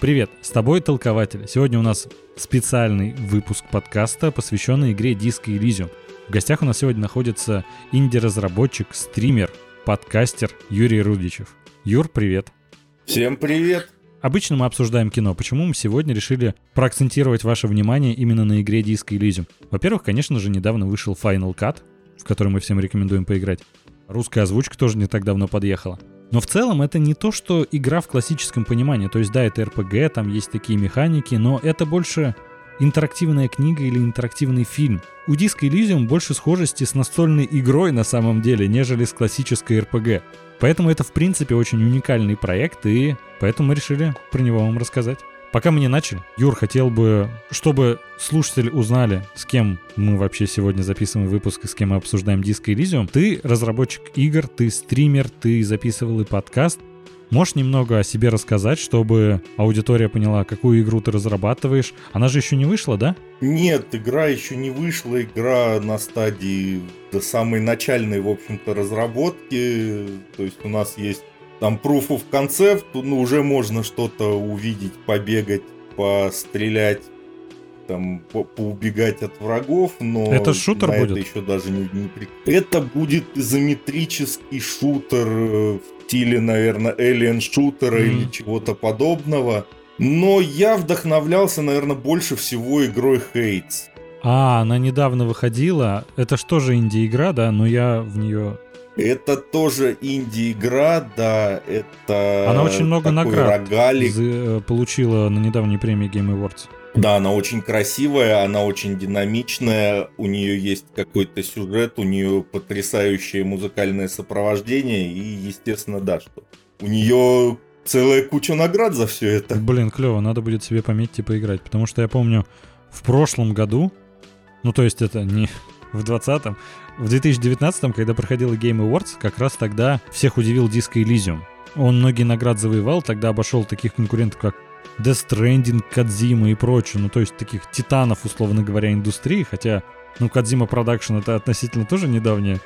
Привет, с тобой Толкователь. Сегодня у нас специальный выпуск подкаста, посвященный игре Disco Elysium. В гостях у нас сегодня находится инди-разработчик, стример, подкастер Юрий Рудичев. Юр, привет. Всем привет. Обычно мы обсуждаем кино. Почему мы сегодня решили проакцентировать ваше внимание именно на игре Disco Elysium? Во-первых, конечно же, недавно вышел Final Cut, в который мы всем рекомендуем поиграть. Русская озвучка тоже не так давно подъехала. Но в целом это не то, что игра в классическом понимании. То есть да, это RPG, там есть такие механики, но это больше интерактивная книга или интерактивный фильм. У Disco Elysium больше схожести с настольной игрой на самом деле, нежели с классической RPG. Поэтому это в принципе очень уникальный проект, и поэтому мы решили про него вам рассказать. Пока мы не начали, Юр хотел бы, чтобы слушатели узнали, с кем мы вообще сегодня записываем выпуск и с кем мы обсуждаем Disco Elysium. Ты разработчик игр, ты стример, ты записывал и подкаст. Можешь немного о себе рассказать, чтобы аудитория поняла, какую игру ты разрабатываешь? Она же еще не вышла, да? Нет, игра еще не вышла. Игра на стадии до самой начальной, в общем-то, разработки. То есть у нас есть там proof of concept, ну, уже можно что-то увидеть, побегать, пострелять, там, по поубегать от врагов, но... Это шутер на будет? Это еще даже не, не... Это будет изометрический шутер э, в стиле, наверное, Alien шутера mm. или чего-то подобного. Но я вдохновлялся, наверное, больше всего игрой Hades. А, она недавно выходила. Это что же инди-игра, да? Но я в нее это тоже инди-игра, да, это... Она очень много наград рогалик. Э, получила на недавней премии Game Awards. Да, она очень красивая, она очень динамичная, у нее есть какой-то сюжет, у нее потрясающее музыкальное сопровождение, и, естественно, да, что у нее целая куча наград за все это. Блин, клево, надо будет себе пометить и поиграть, потому что я помню, в прошлом году, ну то есть это не в 20-м, в 2019-м, когда проходила Game Awards, как раз тогда всех удивил Disco Elysium. Он многие наград завоевал, тогда обошел таких конкурентов, как Death Stranding, Кадзима и прочее. Ну, то есть таких титанов, условно говоря, индустрии. Хотя, ну, Кадзима Production это относительно тоже недавняя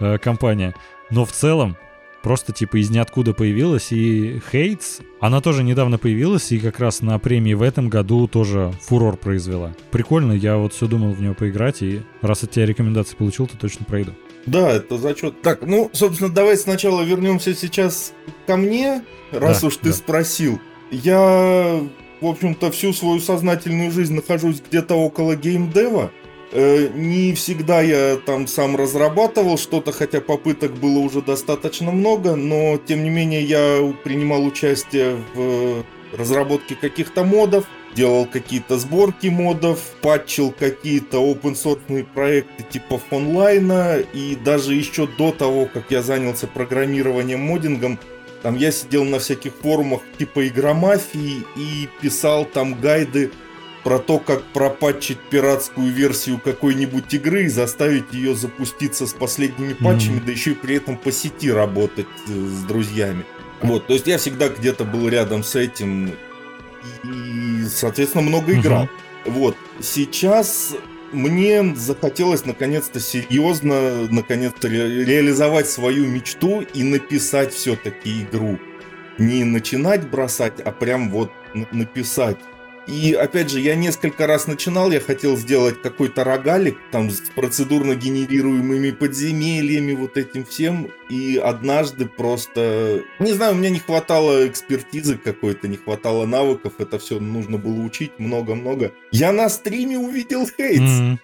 э, компания. Но в целом, просто типа из ниоткуда появилась. И Хейтс, она тоже недавно появилась и как раз на премии в этом году тоже фурор произвела. Прикольно, я вот все думал в нее поиграть, и раз от тебя рекомендации получил, то точно пройду. Да, это зачет. Так, ну, собственно, давай сначала вернемся сейчас ко мне, раз да, уж ты да. спросил. Я, в общем-то, всю свою сознательную жизнь нахожусь где-то около геймдева. Э, не всегда я там сам разрабатывал что-то, хотя попыток было уже достаточно много, но тем не менее я принимал участие в разработке каких-то модов, делал какие-то сборки модов, патчил какие-то open source проекты типа онлайна, и даже еще до того, как я занялся программированием модингом, там я сидел на всяких форумах типа игромафии и писал там гайды про то, как пропатчить пиратскую версию какой-нибудь игры и заставить ее запуститься с последними патчами, mm-hmm. да еще и при этом по сети работать э, с друзьями. Вот, то есть я всегда где-то был рядом с этим и, соответственно, много играл. Mm-hmm. Вот, сейчас мне захотелось наконец-то серьезно, наконец-то ре- реализовать свою мечту и написать все-таки игру. Не начинать бросать, а прям вот написать. И опять же, я несколько раз начинал, я хотел сделать какой-то рогалик, там с процедурно генерируемыми подземельями, вот этим всем. И однажды просто, не знаю, у меня не хватало экспертизы какой-то, не хватало навыков, это все нужно было учить много-много. Я на стриме увидел хейтс. Mm-hmm.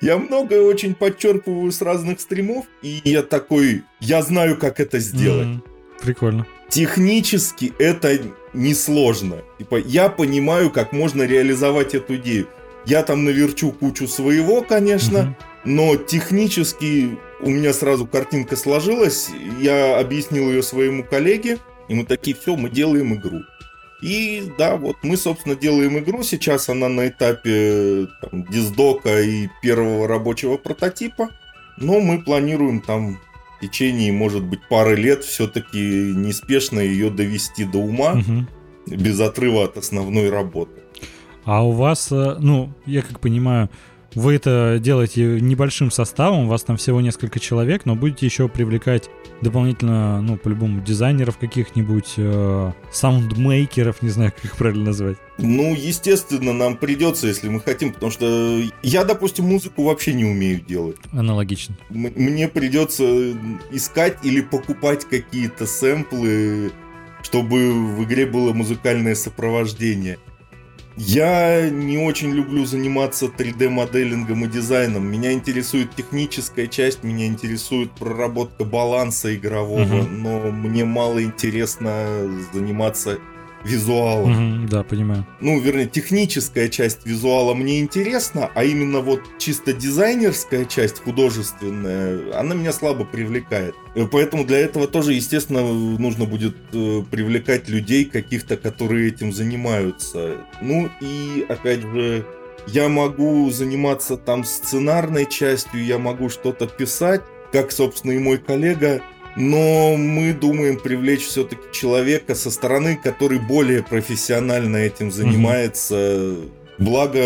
Я многое очень подчерпываю с разных стримов, и я такой, я знаю, как это сделать. Mm-hmm. Прикольно. Технически это несложно. Типа, я понимаю, как можно реализовать эту идею. Я там наверчу кучу своего, конечно, угу. но технически у меня сразу картинка сложилась. Я объяснил ее своему коллеге, и мы такие, все, мы делаем игру. И да, вот мы, собственно, делаем игру. Сейчас она на этапе там, диздока и первого рабочего прототипа. Но мы планируем там в течение, может быть, пары лет все-таки неспешно ее довести до ума, угу. без отрыва от основной работы. А у вас, э, ну, я как понимаю, вы это делаете небольшим составом, у вас там всего несколько человек, но будете еще привлекать дополнительно, ну, по-любому, дизайнеров каких-нибудь, э, саундмейкеров, не знаю, как их правильно назвать. Ну, естественно, нам придется, если мы хотим, потому что я, допустим, музыку вообще не умею делать. Аналогично. М- мне придется искать или покупать какие-то сэмплы, чтобы в игре было музыкальное сопровождение. Я не очень люблю заниматься 3D-моделингом и дизайном. Меня интересует техническая часть, меня интересует проработка баланса игрового, угу. но мне мало интересно заниматься визуалом. Угу, да, понимаю. Ну, вернее, техническая часть визуала мне интересна, а именно вот чисто дизайнерская часть, художественная, она меня слабо привлекает. Э, поэтому для этого тоже, естественно, нужно будет э, привлекать людей каких-то, которые этим занимаются. Ну и, опять же, я могу заниматься там сценарной частью, я могу что-то писать, как, собственно, и мой коллега, но мы думаем привлечь все-таки человека со стороны, который более профессионально этим занимается. Mm-hmm. Благо,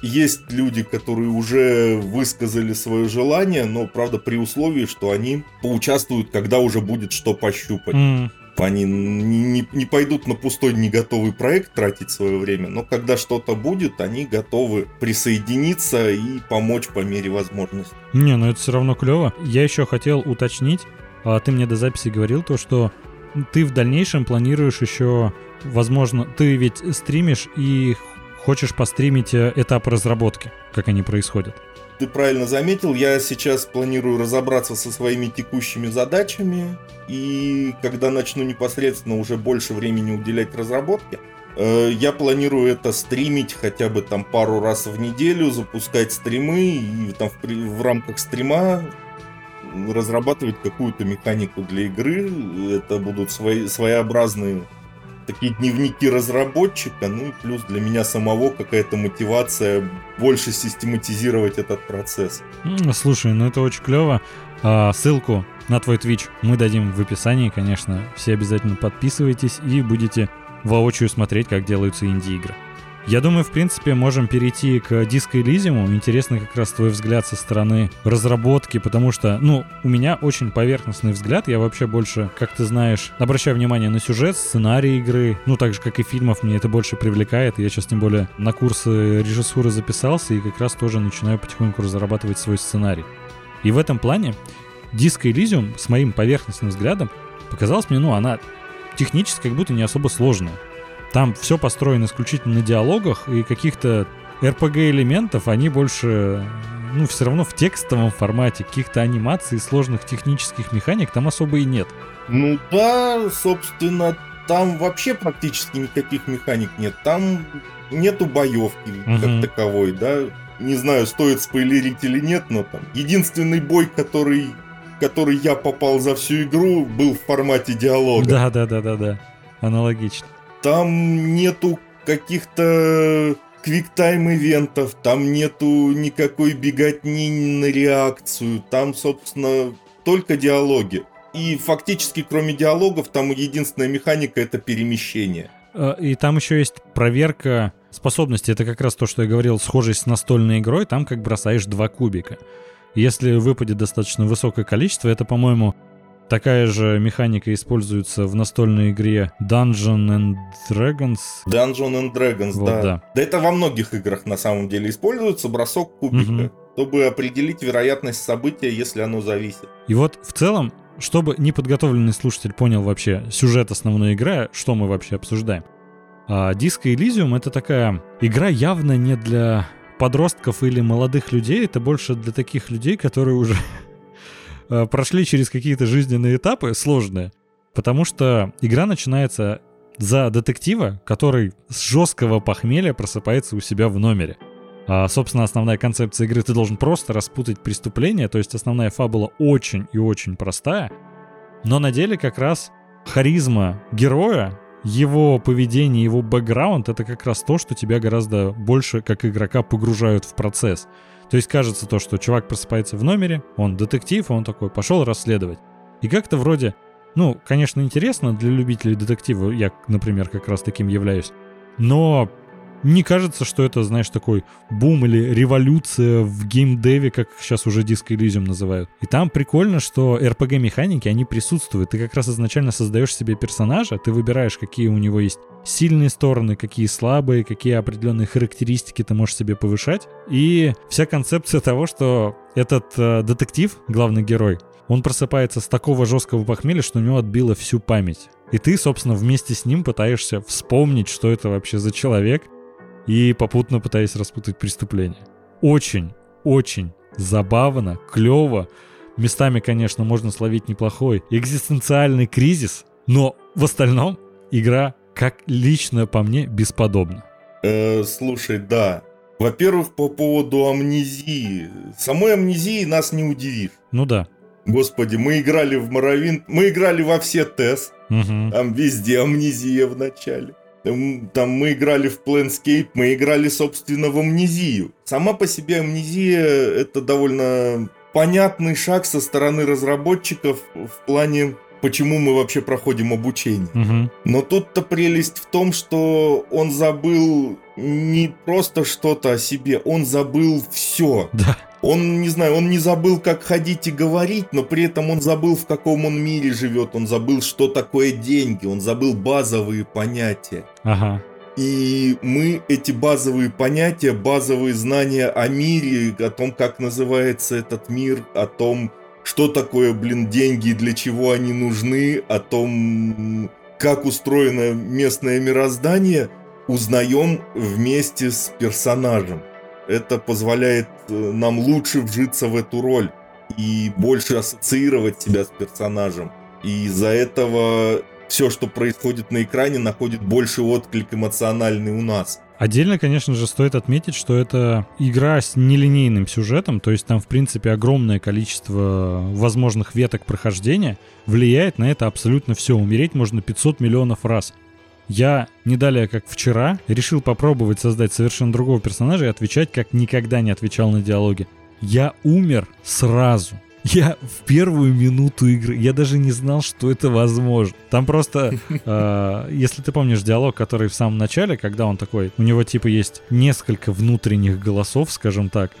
есть люди, которые уже высказали свое желание, но, правда, при условии, что они поучаствуют, когда уже будет что пощупать. Mm. Они не, не, не пойдут на пустой, не готовый проект тратить свое время, но когда что-то будет, они готовы присоединиться и помочь по мере возможности. Не, ну это все равно клево. Я еще хотел уточнить, ты мне до записи говорил то, что ты в дальнейшем планируешь еще, возможно, ты ведь стримишь и хочешь постримить э, этап разработки, как они происходят. Ты правильно заметил, я сейчас планирую разобраться со своими текущими задачами, и когда начну непосредственно уже больше времени уделять разработке, э, я планирую это стримить хотя бы там пару раз в неделю, запускать стримы и там в, в рамках стрима разрабатывать какую-то механику для игры. Это будут свои, своеобразные такие дневники разработчика, ну и плюс для меня самого какая-то мотивация больше систематизировать этот процесс. Слушай, ну это очень клево. А, ссылку на твой Twitch мы дадим в описании, конечно. Все обязательно подписывайтесь и будете воочию смотреть, как делаются инди-игры. Я думаю, в принципе, можем перейти к Disco Elysium. Интересно как раз твой взгляд со стороны разработки, потому что, ну, у меня очень поверхностный взгляд. Я вообще больше, как ты знаешь, обращаю внимание на сюжет, сценарий игры. Ну, так же, как и фильмов, мне это больше привлекает. Я сейчас, тем более, на курсы режиссуры записался и как раз тоже начинаю потихоньку разрабатывать свой сценарий. И в этом плане Disco Elysium, с моим поверхностным взглядом, показалась мне, ну, она технически как будто не особо сложная. Там все построено исключительно на диалогах и каких-то RPG-элементов, они больше, ну, все равно в текстовом формате, каких-то анимаций, сложных технических механик там особо и нет. Ну да, собственно, там вообще практически никаких механик нет. Там нету боевки угу. как таковой, да. Не знаю, стоит спойлерить или нет, но там единственный бой, который, который я попал за всю игру, был в формате диалога. Да, да, да, да, да. Аналогично. Там нету каких-то квиктайм ивентов, там нету никакой беготни на реакцию, там, собственно, только диалоги. И фактически, кроме диалогов, там единственная механика — это перемещение. А, и там еще есть проверка способности. Это как раз то, что я говорил, схожесть с настольной игрой. Там как бросаешь два кубика. Если выпадет достаточно высокое количество, это, по-моему, Такая же механика используется в настольной игре Dungeon and Dragons. Dungeon and Dragons, вот, да. да. Да это во многих играх на самом деле используется бросок кубика, угу. чтобы определить вероятность события, если оно зависит. И вот в целом, чтобы неподготовленный слушатель понял вообще сюжет основной игры, что мы вообще обсуждаем. А Disco Elysium это такая игра явно не для подростков или молодых людей, это больше для таких людей, которые уже прошли через какие-то жизненные этапы сложные, потому что игра начинается за детектива, который с жесткого похмелья просыпается у себя в номере. А, собственно, основная концепция игры ты должен просто распутать преступление, то есть основная фабула очень и очень простая, но на деле как раз харизма героя, его поведение, его бэкграунд — это как раз то, что тебя гораздо больше как игрока погружают в процесс. То есть кажется то, что чувак просыпается в номере, он детектив, он такой пошел расследовать. И как-то вроде, ну, конечно, интересно для любителей детектива, я, например, как раз таким являюсь, но не кажется, что это, знаешь, такой бум или революция в геймдеве, как сейчас уже Disco Elysium называют. И там прикольно, что RPG-механики, они присутствуют. Ты как раз изначально создаешь себе персонажа, ты выбираешь, какие у него есть сильные стороны, какие слабые, какие определенные характеристики ты можешь себе повышать. И вся концепция того, что этот э, детектив, главный герой, он просыпается с такого жесткого похмелья, что у него отбило всю память. И ты, собственно, вместе с ним пытаешься вспомнить, что это вообще за человек, и попутно пытаясь распутать преступление. Очень, очень забавно, клево. Местами, конечно, можно словить неплохой экзистенциальный кризис, но в остальном игра, как лично по мне, бесподобна. Э, слушай, да. Во-первых, по поводу амнезии. Самой амнезии нас не удивишь. Ну да. Господи, мы играли в Моровин, мы играли во все ТЭС, угу. там везде амнезия в начале. Там мы играли в Planescape, мы играли, собственно, в амнезию. Сама по себе амнезия это довольно понятный шаг со стороны разработчиков в плане почему мы вообще проходим обучение. Угу. Но тут-то прелесть в том, что он забыл не просто что-то о себе, он забыл все. Да. Он, не знаю, он не забыл, как ходить и говорить, но при этом он забыл, в каком он мире живет, он забыл, что такое деньги, он забыл базовые понятия. Ага. И мы эти базовые понятия, базовые знания о мире, о том, как называется этот мир, о том, что такое, блин, деньги и для чего они нужны, о том, как устроено местное мироздание, узнаем вместе с персонажем. Это позволяет э, нам лучше вжиться в эту роль и больше ассоциировать себя с персонажем. И из-за этого все, что происходит на экране, находит больше отклик эмоциональный у нас. Отдельно, конечно же, стоит отметить, что это игра с нелинейным сюжетом, то есть там, в принципе, огромное количество возможных веток прохождения влияет на это абсолютно все. Умереть можно 500 миллионов раз. Я не далее, как вчера, решил попробовать создать совершенно другого персонажа и отвечать, как никогда не отвечал на диалоги. Я умер сразу. Я в первую минуту игры, я даже не знал, что это возможно. Там просто, э, если ты помнишь диалог, который в самом начале, когда он такой, у него типа есть несколько внутренних голосов, скажем так.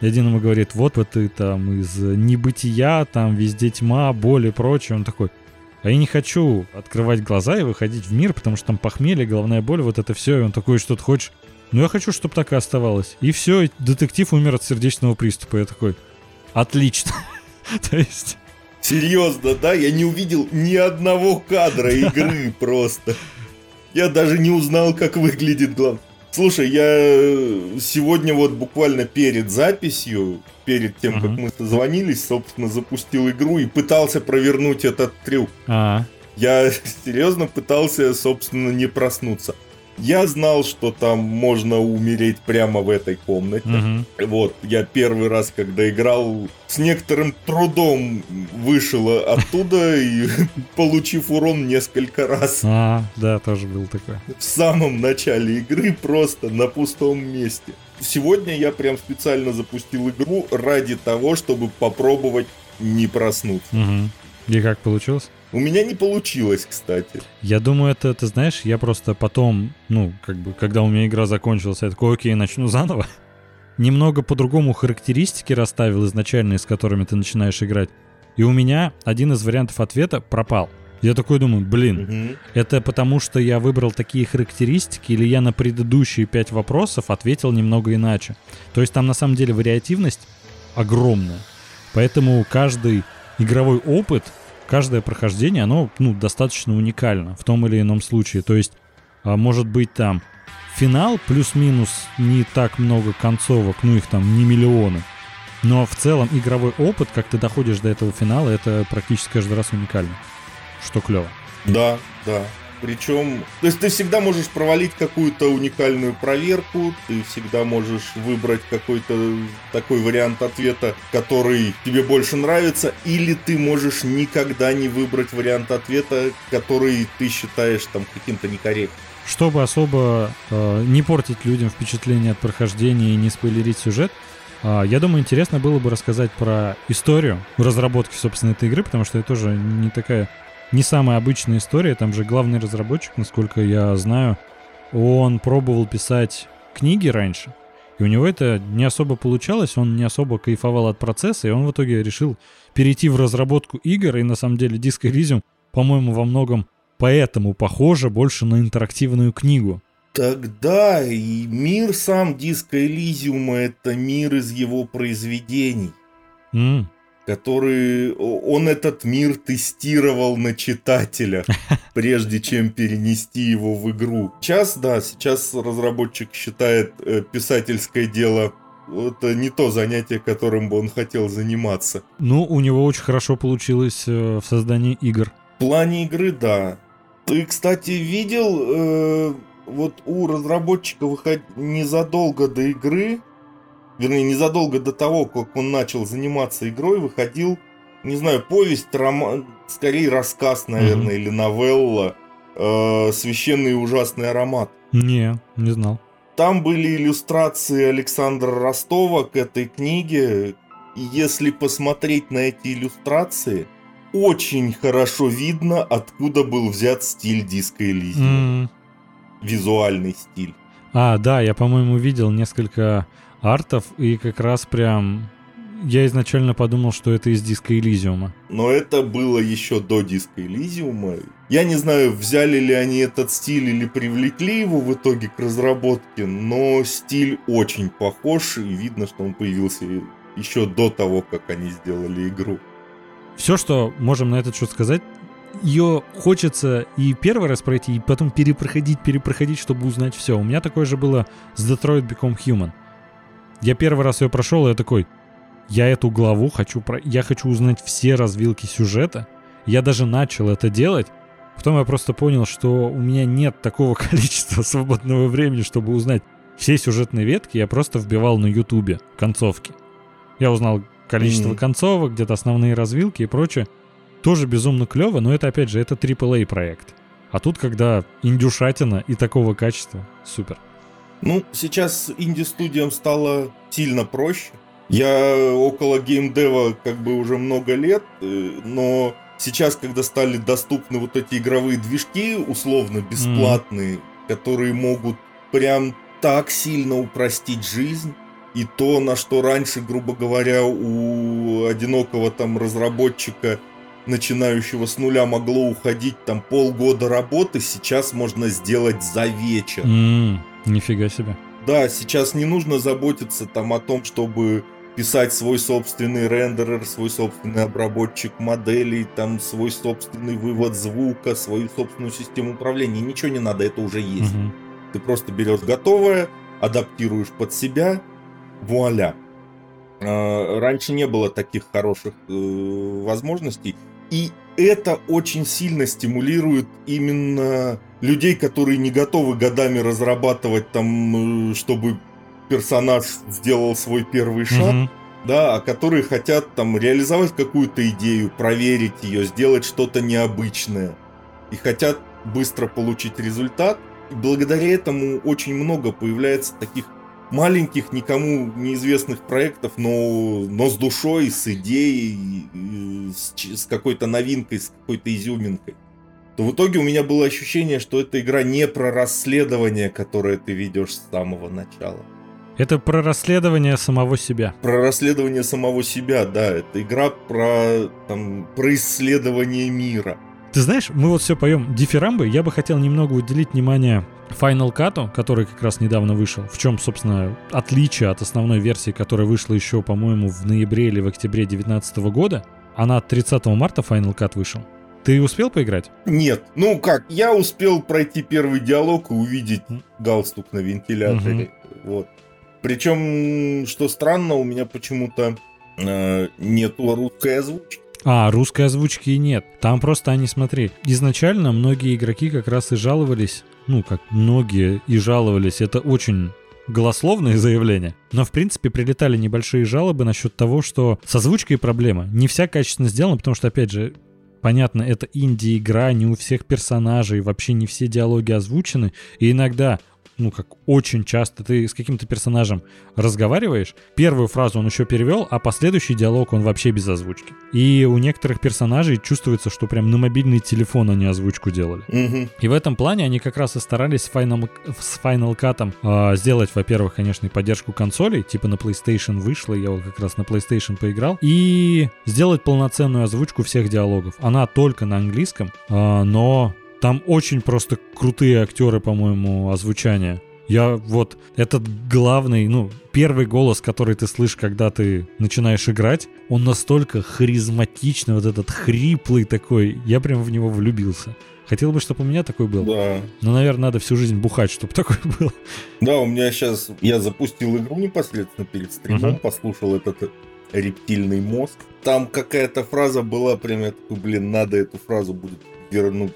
Один ему говорит, вот вот ты там из небытия, там везде тьма, боль и прочее. Он такой, а я не хочу открывать глаза и выходить в мир, потому что там похмелье, головная боль, вот это все. И он такой, что ты хочешь? Ну я хочу, чтобы так и оставалось. И все, детектив умер от сердечного приступа. Я такой, отлично. То есть... Серьезно, да? Я не увидел ни одного кадра игры просто. Я даже не узнал, как выглядит главный. Слушай, я сегодня вот буквально перед записью, перед тем, uh-huh. как мы созвонились, собственно, запустил игру и пытался провернуть этот трюк. Uh-huh. Я серьезно пытался, собственно, не проснуться. Я знал, что там можно умереть прямо в этой комнате. Угу. Вот, я первый раз, когда играл, с некоторым трудом вышел оттуда и получив урон несколько раз. А, да, тоже был такой. В самом начале игры просто на пустом месте. Сегодня я прям специально запустил игру ради того, чтобы попробовать не проснуться. Угу. И как получилось? У меня не получилось, кстати. Я думаю, это, ты знаешь, я просто потом, ну, как бы, когда у меня игра закончилась, я такой, окей, начну заново. Немного по-другому характеристики расставил изначальные, с которыми ты начинаешь играть. И у меня один из вариантов ответа пропал. Я такой думаю, блин, угу. это потому что я выбрал такие характеристики, или я на предыдущие пять вопросов ответил немного иначе. То есть там на самом деле вариативность огромная. Поэтому каждый игровой опыт каждое прохождение, оно ну, достаточно уникально в том или ином случае. То есть, а, может быть, там финал плюс-минус не так много концовок, ну их там не миллионы. Но в целом игровой опыт, как ты доходишь до этого финала, это практически каждый раз уникально. Что клево. Да, да. Причем, то есть ты всегда можешь провалить какую-то уникальную проверку, ты всегда можешь выбрать какой-то такой вариант ответа, который тебе больше нравится, или ты можешь никогда не выбрать вариант ответа, который ты считаешь там каким-то некорректным. Чтобы особо э, не портить людям впечатление от прохождения и не спойлерить сюжет, э, я думаю, интересно было бы рассказать про историю разработки, собственно, этой игры, потому что это тоже не такая не самая обычная история. Там же главный разработчик, насколько я знаю, он пробовал писать книги раньше, и у него это не особо получалось, он не особо кайфовал от процесса, и он в итоге решил перейти в разработку игр, и на самом деле Disco Elysium, по-моему, во многом поэтому похоже больше на интерактивную книгу. Тогда и мир сам Диска Элизиума это мир из его произведений. Mm. Который он этот мир тестировал на читателя, прежде чем перенести его в игру. Сейчас, да, сейчас разработчик считает э, писательское дело это не то занятие, которым бы он хотел заниматься. Ну, у него очень хорошо получилось э, в создании игр. В плане игры, да. Ты, кстати, видел, э, вот у разработчика выход... незадолго до игры, вернее, незадолго до того, как он начал заниматься игрой, выходил, не знаю, повесть, роман, скорее рассказ, наверное, mm-hmm. или новелла э, «Священный и ужасный аромат». Не, не знал. Там были иллюстрации Александра Ростова к этой книге. И если посмотреть на эти иллюстрации, очень хорошо видно, откуда был взят стиль диска Элизиума. Mm. Визуальный стиль. А, да, я, по-моему, видел несколько артов, и как раз прям я изначально подумал, что это из диска Элизиума. Но это было еще до диска Элизиума. Я не знаю, взяли ли они этот стиль или привлекли его в итоге к разработке, но стиль очень похож, и видно, что он появился еще до того, как они сделали игру. Все, что можем на этот счет сказать, ее хочется и первый раз пройти, и потом перепроходить, перепроходить, чтобы узнать все. У меня такое же было с Detroit Become Human. Я первый раз ее прошел, и я такой, я эту главу хочу, про... я хочу узнать все развилки сюжета. Я даже начал это делать. Потом я просто понял, что у меня нет такого количества свободного времени, чтобы узнать все сюжетные ветки. Я просто вбивал на ютубе концовки. Я узнал количество mm-hmm. концовок, где-то основные развилки и прочее. Тоже безумно клево, но это, опять же, это AAA проект. А тут, когда индюшатина и такого качества, супер. Ну, сейчас инди-студиям стало сильно проще. Я около геймдева как бы уже много лет, э, но сейчас, когда стали доступны вот эти игровые движки, условно бесплатные, mm. которые могут прям так сильно упростить жизнь, и то, на что раньше, грубо говоря, у одинокого там разработчика, начинающего с нуля, могло уходить там полгода работы, сейчас можно сделать за вечер. Mm, нифига себе. Да, сейчас не нужно заботиться там о том, чтобы писать свой собственный рендерер, свой собственный обработчик моделей, там свой собственный вывод звука, свою собственную систему управления. Ничего не надо, это уже есть. Угу. Ты просто берешь готовое, адаптируешь под себя, вуаля. А, раньше не было таких хороших э, возможностей. И это очень сильно стимулирует именно людей, которые не готовы годами разрабатывать там, э, чтобы персонаж сделал свой первый шаг, угу. да, а которые хотят там реализовать какую-то идею, проверить ее, сделать что-то необычное. И хотят быстро получить результат. И благодаря этому очень много появляется таких маленьких, никому неизвестных проектов, но, но с душой, с идеей, с, с какой-то новинкой, с какой-то изюминкой. То в итоге у меня было ощущение, что эта игра не про расследование, которое ты ведешь с самого начала. Это про расследование самого себя. Про расследование самого себя, да. Это игра про, там, про исследование мира. Ты знаешь, мы вот все поем дифирамбы. Я бы хотел немного уделить внимание Final Cut, который как раз недавно вышел. В чем, собственно, отличие от основной версии, которая вышла еще, по-моему, в ноябре или в октябре 2019 года. Она 30 марта Final Cut вышел. Ты успел поиграть? Нет. Ну как, я успел пройти первый диалог и увидеть галстук на вентиляторе. Угу. Вот. Причем, что странно, у меня почему-то э, нету русской озвучки. А, русской озвучки нет. Там просто они, смотри, изначально многие игроки как раз и жаловались, ну, как многие и жаловались, это очень голословные заявления, но в принципе прилетали небольшие жалобы насчет того, что с озвучкой проблема. Не вся качественно сделана, потому что, опять же, понятно, это инди-игра, не у всех персонажей, вообще не все диалоги озвучены, и иногда ну, как очень часто ты с каким-то персонажем разговариваешь, первую фразу он еще перевел, а последующий диалог он вообще без озвучки. И у некоторых персонажей чувствуется, что прям на мобильный телефон они озвучку делали. Угу. И в этом плане они как раз и старались с Final, с Final Cut э, сделать, во-первых, конечно, и поддержку консолей, типа на PlayStation вышло, я вот как раз на PlayStation поиграл, и сделать полноценную озвучку всех диалогов. Она только на английском, э, но там очень просто крутые актеры, по-моему, озвучания. Я вот этот главный, ну, первый голос, который ты слышишь, когда ты начинаешь играть, он настолько харизматичный, вот этот хриплый такой. Я прям в него влюбился. Хотел бы, чтобы у меня такой был. Да. Но, наверное, надо всю жизнь бухать, чтобы такой был. Да, у меня сейчас... Я запустил игру непосредственно перед стримом, uh-huh. послушал этот рептильный мозг. Там какая-то фраза была, прям я такой, блин, надо эту фразу будет вернуть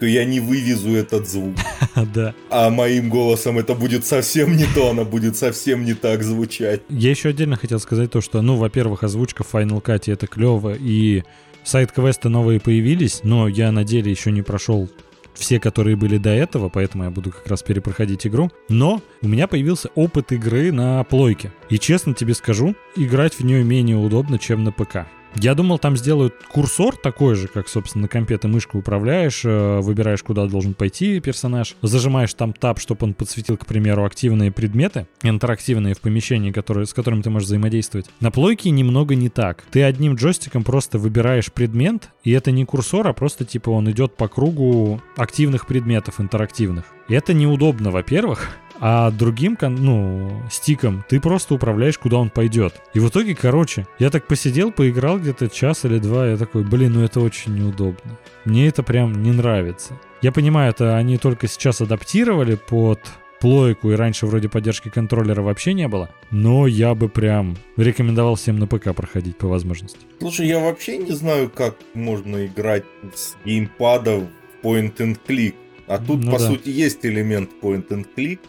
я не вывезу этот звук. Да. А моим голосом это будет совсем не то, она будет совсем не так звучать. Я еще отдельно хотел сказать то, что, ну, во-первых, озвучка в Final Cut это клево, и сайт-квесты новые появились, но я на деле еще не прошел все, которые были до этого, поэтому я буду как раз перепроходить игру. Но у меня появился опыт игры на плойке. И честно тебе скажу, играть в нее менее удобно, чем на ПК. Я думал, там сделают курсор такой же, как, собственно, на компе ты мышкой управляешь, э, выбираешь, куда должен пойти персонаж, зажимаешь там тап, чтобы он подсветил, к примеру, активные предметы, интерактивные в помещении, которые, с которыми ты можешь взаимодействовать. На плойке немного не так. Ты одним джойстиком просто выбираешь предмет, и это не курсор, а просто типа он идет по кругу активных предметов интерактивных. И это неудобно, во-первых, а другим, ну, стиком ты просто управляешь, куда он пойдет. И в итоге, короче, я так посидел, поиграл где-то час или два, я такой, блин, ну это очень неудобно. Мне это прям не нравится. Я понимаю, это они только сейчас адаптировали под плойку, и раньше вроде поддержки контроллера вообще не было, но я бы прям рекомендовал всем на ПК проходить по возможности. Слушай, я вообще не знаю, как можно играть с геймпада в point and click. А тут, ну, по да. сути, есть элемент point and click,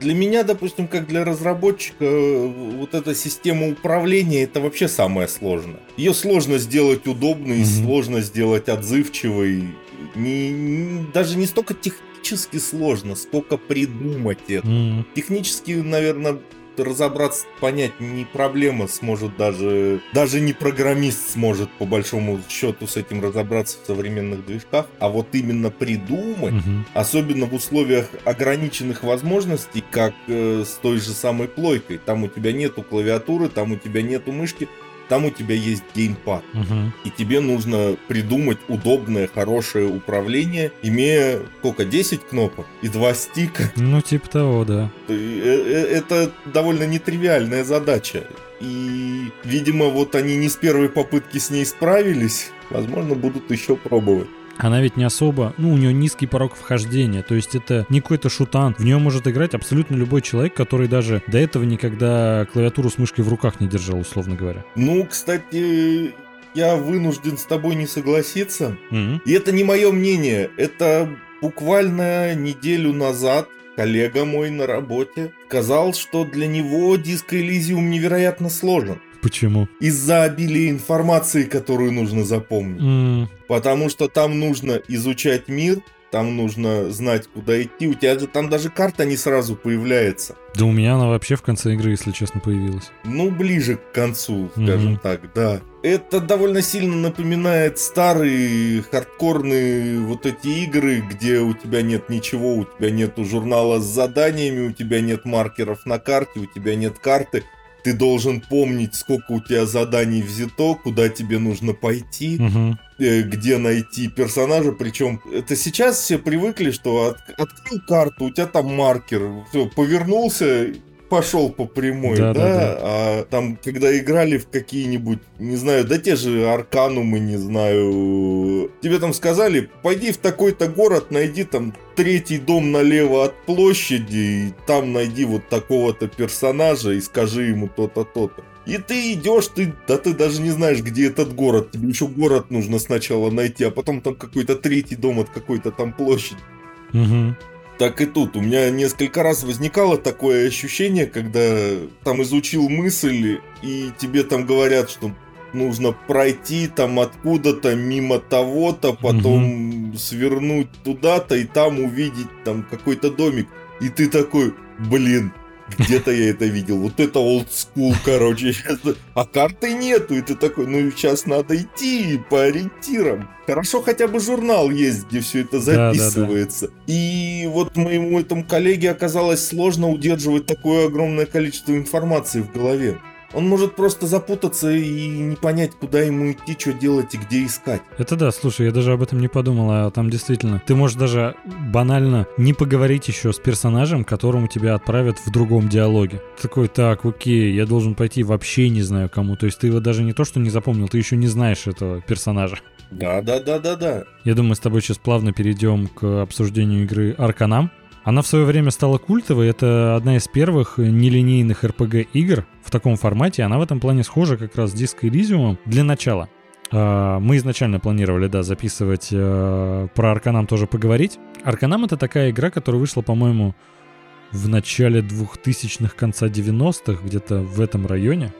для меня, допустим, как для разработчика, вот эта система управления это вообще самое сложное. Ее сложно сделать удобной, mm-hmm. сложно сделать отзывчивой. Не, не, даже не столько технически сложно, сколько придумать это. Mm-hmm. Технически, наверное, разобраться, понять не проблема, сможет даже, даже не программист сможет по большому счету с этим разобраться в современных движках, а вот именно придумать, угу. особенно в условиях ограниченных возможностей, как э, с той же самой плойкой, там у тебя нету клавиатуры, там у тебя нету мышки, там у тебя есть геймпад. Угу. И тебе нужно придумать удобное, хорошее управление, имея сколько, 10 кнопок и 2 стика. Ну, типа того, да. Э, э, это довольно нетривиальная задача. И, видимо, вот они не с первой попытки с ней справились. Возможно, будут еще пробовать она ведь не особо, ну, у нее низкий порог вхождения, то есть это не какой-то шутан. В нее может играть абсолютно любой человек, который даже до этого никогда клавиатуру с мышкой в руках не держал, условно говоря. Ну, кстати, я вынужден с тобой не согласиться. Mm-hmm. И это не мое мнение, это буквально неделю назад коллега мой на работе сказал, что для него диск Elysium невероятно сложен. Почему? Из-за обилия информации, которую нужно запомнить. Mm. Потому что там нужно изучать мир, там нужно знать, куда идти. У тебя же там даже карта не сразу появляется. Да у меня она вообще в конце игры, если честно, появилась. Ну, ближе к концу, скажем mm-hmm. так, да. Это довольно сильно напоминает старые хардкорные вот эти игры, где у тебя нет ничего, у тебя нету журнала с заданиями, у тебя нет маркеров на карте, у тебя нет карты ты должен помнить, сколько у тебя заданий взято, куда тебе нужно пойти, угу. где найти персонажа. Причем это сейчас все привыкли, что от, открыл карту, у тебя там маркер, все, повернулся, пошел по прямой, да, да? да, да. А там, когда играли в какие-нибудь, не знаю, да те же Арканумы, не знаю, тебе там сказали, пойди в такой-то город, найди там третий дом налево от площади, и там найди вот такого-то персонажа и скажи ему то-то, то-то. И ты идешь, ты, да ты даже не знаешь, где этот город. Тебе еще город нужно сначала найти, а потом там какой-то третий дом от какой-то там площади. Угу так и тут. У меня несколько раз возникало такое ощущение, когда там изучил мысль, и тебе там говорят, что нужно пройти там откуда-то мимо того-то, потом угу. свернуть туда-то и там увидеть там какой-то домик. и ты такой, блин, где-то я это видел. Вот это school, короче. А карты нету, и ты такой, ну сейчас надо идти по ориентирам. Хорошо, хотя бы журнал есть, где все это записывается. Да, да, да. И вот моему этому коллеге оказалось сложно удерживать такое огромное количество информации в голове. Он может просто запутаться и не понять, куда ему идти, что делать и где искать. Это да, слушай, я даже об этом не подумал, а там действительно... Ты можешь даже банально не поговорить еще с персонажем, которому тебя отправят в другом диалоге. такой, так, окей, я должен пойти вообще не знаю кому. То есть ты его даже не то, что не запомнил, ты еще не знаешь этого персонажа. Да, да, да, да, да. Я думаю, с тобой сейчас плавно перейдем к обсуждению игры Арканам. Она в свое время стала культовой, это одна из первых нелинейных RPG-игр в таком формате, она в этом плане схожа как раз с Disco Elysium для начала. А, мы изначально планировали, да, записывать э, про Арканам тоже поговорить. Арканам это такая игра, которая вышла, по-моему, в начале 2000-х, конца 90-х, где-то в этом районе.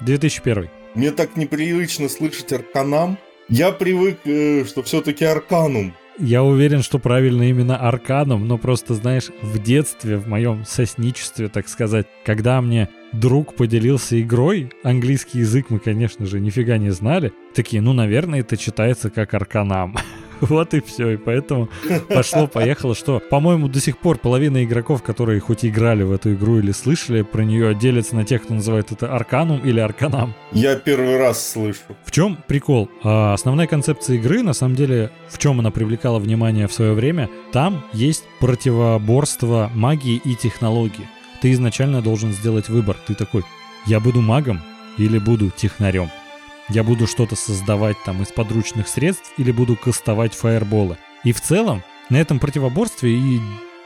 2001. Мне так непривычно слышать Арканам. Я привык, э, что все-таки Арканум. Я уверен, что правильно именно арканом, но просто, знаешь, в детстве, в моем сосничестве, так сказать, когда мне друг поделился игрой, английский язык мы, конечно же, нифига не знали, такие, ну, наверное, это читается как арканам. Вот и все. И поэтому пошло-поехало, что, по-моему, до сих пор половина игроков, которые хоть играли в эту игру или слышали про нее, делятся на тех, кто называет это Арканум или Арканам. Я первый раз слышу. В чем прикол? А, основная концепция игры, на самом деле, в чем она привлекала внимание в свое время, там есть противоборство магии и технологии. Ты изначально должен сделать выбор. Ты такой, я буду магом или буду технарем я буду что-то создавать там из подручных средств или буду кастовать фаерболы. И в целом на этом противоборстве и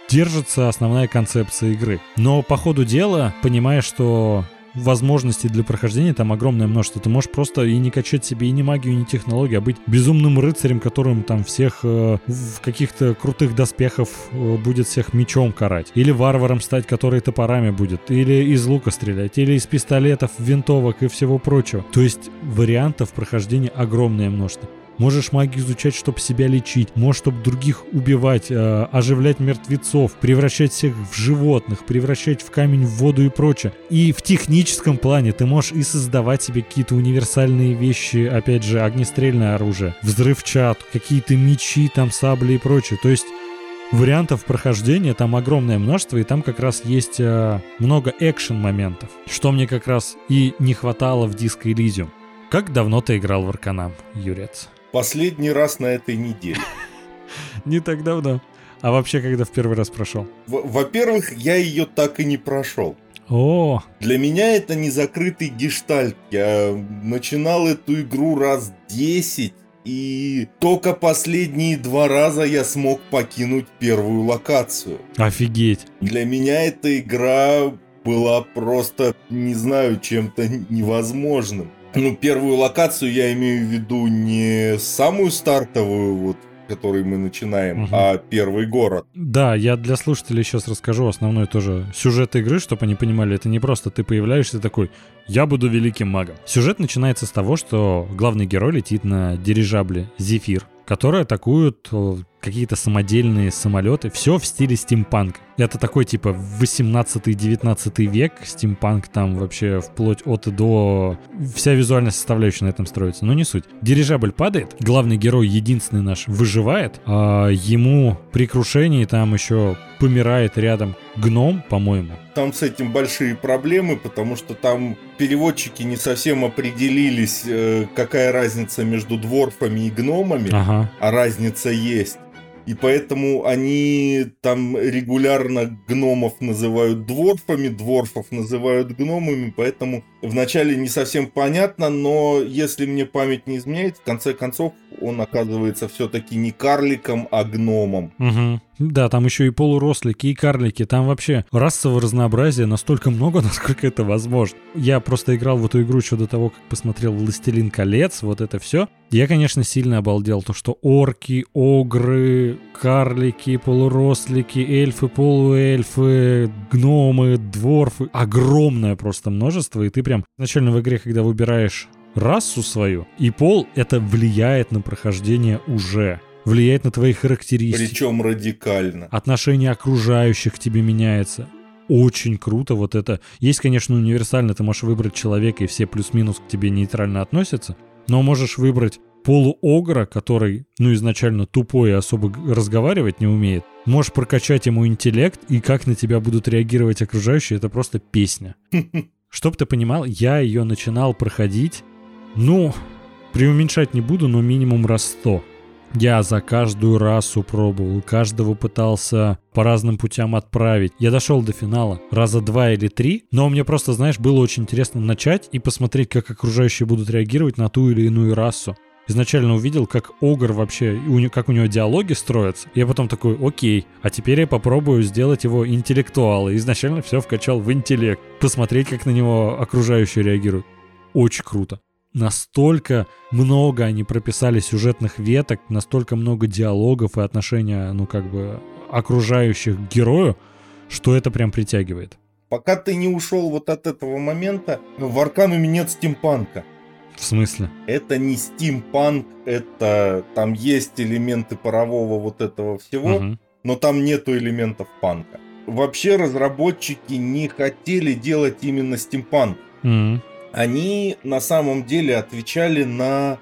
держится основная концепция игры. Но по ходу дела понимаешь, что возможностей для прохождения там огромное множество. Ты можешь просто и не качать себе и не магию, и не технологию, а быть безумным рыцарем, которым там всех э, в каких-то крутых доспехов э, будет всех мечом карать. Или варваром стать, который топорами будет. Или из лука стрелять. Или из пистолетов, винтовок и всего прочего. То есть вариантов прохождения огромное множество. Можешь магию изучать, чтобы себя лечить. Можешь, чтобы других убивать, э, оживлять мертвецов, превращать всех в животных, превращать в камень, в воду и прочее. И в техническом плане ты можешь и создавать себе какие-то универсальные вещи, опять же, огнестрельное оружие, взрывчатку, какие-то мечи, там сабли и прочее. То есть вариантов прохождения там огромное множество, и там как раз есть э, много экшен моментов, что мне как раз и не хватало в Disco Elysium. Как давно ты играл в Арканам, Юрец? Последний раз на этой неделе. Не так давно. А вообще, когда в первый раз прошел? Во-первых, я ее так и не прошел. О! Для меня это не закрытый гештальт. Я начинал эту игру раз 10, и только последние два раза я смог покинуть первую локацию. Офигеть! Для меня эта игра была просто, не знаю, чем-то невозможным. Ну, первую локацию я имею в виду не самую стартовую, вот который мы начинаем, угу. а первый город. Да, я для слушателей сейчас расскажу основной тоже сюжет игры, чтобы они понимали, это не просто ты появляешься такой, я буду великим магом. Сюжет начинается с того, что главный герой летит на дирижабле Зефир, которые атакуют э, какие-то самодельные самолеты. Все в стиле стимпанк. Это такой типа 18-19 век. Стимпанк там вообще вплоть от и до... Вся визуальная составляющая на этом строится. Но не суть. Дирижабль падает. Главный герой, единственный наш, выживает. А ему при крушении там еще помирает рядом гном, по-моему. Там с этим большие проблемы, потому что там переводчики не совсем определились, э, какая разница между дворфами и гномами, ага. а разница есть. И поэтому они там регулярно гномов называют дворфами, дворфов называют гномами, поэтому вначале не совсем понятно, но если мне память не изменяет, в конце концов он оказывается все-таки не карликом, а гномом. Угу. Да, там еще и полурослики, и карлики. Там вообще расового разнообразия настолько много, насколько это возможно. Я просто играл в эту игру еще до того, как посмотрел «Властелин колец», вот это все. Я, конечно, сильно обалдел, то что орки, огры, карлики, полурослики, эльфы, полуэльфы, гномы, дворфы. Огромное просто множество, и ты прям изначально в игре, когда выбираешь расу свою, и пол это влияет на прохождение уже. влияет на твои характеристики. Причем радикально. Отношение окружающих к тебе меняется. Очень круто вот это. Есть, конечно, универсально, ты можешь выбрать человека, и все плюс-минус к тебе нейтрально относятся, но можешь выбрать полуогра, который, ну, изначально тупой и особо разговаривать не умеет. Можешь прокачать ему интеллект, и как на тебя будут реагировать окружающие, это просто песня. Чтоб ты понимал, я ее начинал проходить, ну, преуменьшать не буду, но минимум раз сто. Я за каждую расу пробовал, каждого пытался по разным путям отправить. Я дошел до финала раза два или три, но мне просто, знаешь, было очень интересно начать и посмотреть, как окружающие будут реагировать на ту или иную расу. Изначально увидел, как Огр вообще, как у него диалоги строятся. Я потом такой, окей, а теперь я попробую сделать его интеллектуала. Изначально все вкачал в интеллект. Посмотреть, как на него окружающие реагируют. Очень круто настолько много они прописали сюжетных веток, настолько много диалогов и отношения, ну, как бы, окружающих к герою, что это прям притягивает. Пока ты не ушел вот от этого момента, в Аркануме нет стимпанка. В смысле? Это не стимпанк, это там есть элементы парового вот этого всего, угу. но там нету элементов панка. Вообще разработчики не хотели делать именно стимпанк. Угу они на самом деле отвечали на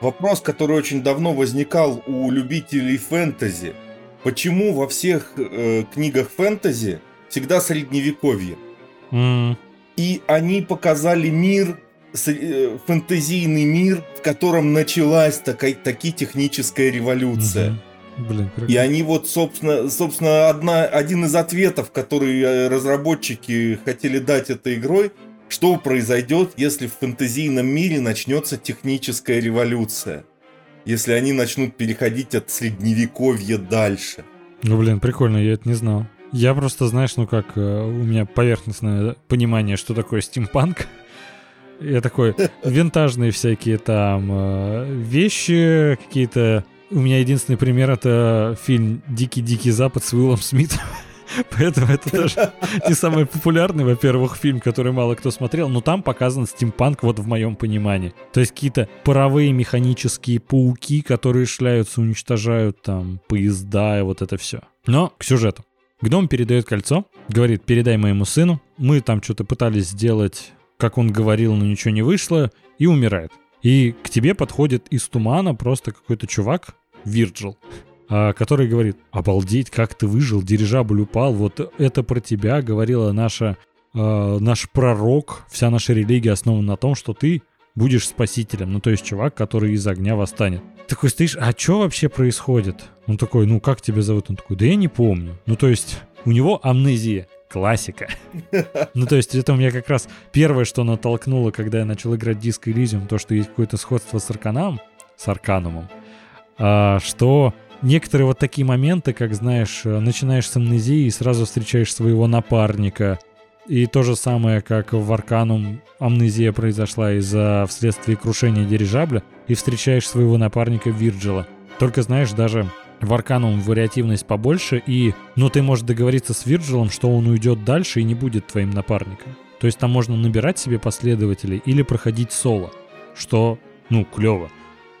вопрос, который очень давно возникал у любителей фэнтези. Почему во всех э, книгах фэнтези всегда средневековье? Mm. И они показали мир, фэнтезийный мир, в котором началась такая, таки техническая революция. Mm-hmm. Блин, и они вот, собственно, собственно одна, один из ответов, который э, разработчики хотели дать этой игрой, что произойдет, если в фэнтезийном мире начнется техническая революция? Если они начнут переходить от средневековья дальше? Ну, блин, прикольно, я это не знал. Я просто, знаешь, ну как, э, у меня поверхностное понимание, что такое стимпанк. Я такой, винтажные всякие там э, вещи какие-то. У меня единственный пример это фильм «Дикий-дикий запад» с Уиллом Смитом. Поэтому это тоже не самый популярный, во-первых, фильм, который мало кто смотрел, но там показан стимпанк вот в моем понимании. То есть какие-то паровые механические пауки, которые шляются, уничтожают там поезда и вот это все. Но к сюжету. Гном передает кольцо, говорит, передай моему сыну. Мы там что-то пытались сделать, как он говорил, но ничего не вышло, и умирает. И к тебе подходит из тумана просто какой-то чувак, Вирджил, а, который говорит, обалдеть, как ты выжил, дирижабль упал, вот это про тебя говорила наша, э, наш пророк, вся наша религия основана на том, что ты будешь спасителем. Ну, то есть чувак, который из огня восстанет. Такой стоишь, а что вообще происходит? Он такой, ну, как тебя зовут? Он такой, да я не помню. Ну, то есть у него амнезия. Классика. Ну, то есть это у меня как раз первое, что натолкнуло, когда я начал играть Disco Elysium, то, что есть какое-то сходство с Арканом, с Арканумом, а, что некоторые вот такие моменты, как, знаешь, начинаешь с амнезии и сразу встречаешь своего напарника. И то же самое, как в Арканум амнезия произошла из-за вследствие крушения дирижабля, и встречаешь своего напарника Вирджила. Только, знаешь, даже в Арканум вариативность побольше, и, ну, ты можешь договориться с Вирджилом, что он уйдет дальше и не будет твоим напарником. То есть там можно набирать себе последователей или проходить соло, что, ну, клево.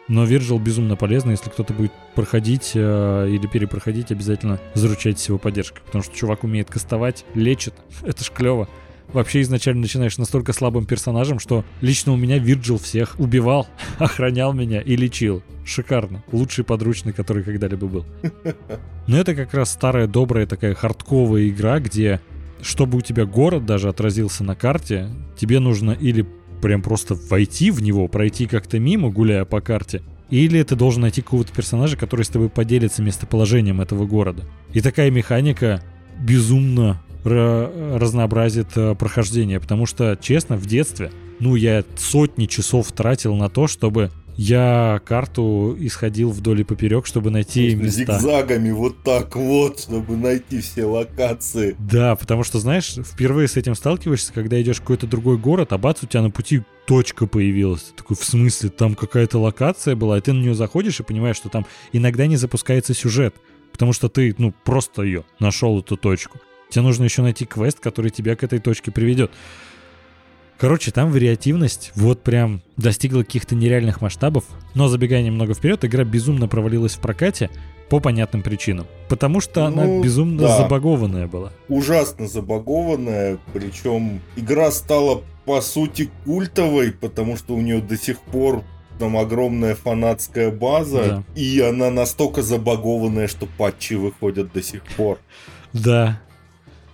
Но Вирджил безумно полезно, если кто-то будет проходить э, или перепроходить, обязательно заручайтесь его поддержкой. Потому что чувак умеет кастовать, лечит. Это ж клево. Вообще изначально начинаешь настолько слабым персонажем, что лично у меня Вирджил всех убивал, охранял меня и лечил. Шикарно. Лучший подручный, который когда-либо был. Но это как раз старая добрая такая хардковая игра, где чтобы у тебя город даже отразился на карте, тебе нужно или прям просто войти в него, пройти как-то мимо, гуляя по карте, или ты должен найти какого-то персонажа, который с тобой поделится местоположением этого города. И такая механика безумно разнообразит э, прохождение, потому что, честно, в детстве, ну, я сотни часов тратил на то, чтобы я карту исходил вдоль и поперек, чтобы найти места. Зигзагами вот так вот, чтобы найти все локации. Да, потому что, знаешь, впервые с этим сталкиваешься, когда идешь в какой-то другой город, а бац, у тебя на пути точка появилась. Ты такой, в смысле, там какая-то локация была, и ты на нее заходишь и понимаешь, что там иногда не запускается сюжет, потому что ты, ну, просто ее нашел, эту точку. Тебе нужно еще найти квест, который тебя к этой точке приведет. Короче, там вариативность вот прям достигла каких-то нереальных масштабов. Но забегая немного вперед, игра безумно провалилась в прокате по понятным причинам. Потому что ну, она безумно да. забагованная была. Ужасно забагованная, причем игра стала по сути культовой, потому что у нее до сих пор там огромная фанатская база, да. и она настолько забагованная, что патчи выходят до сих пор. Да.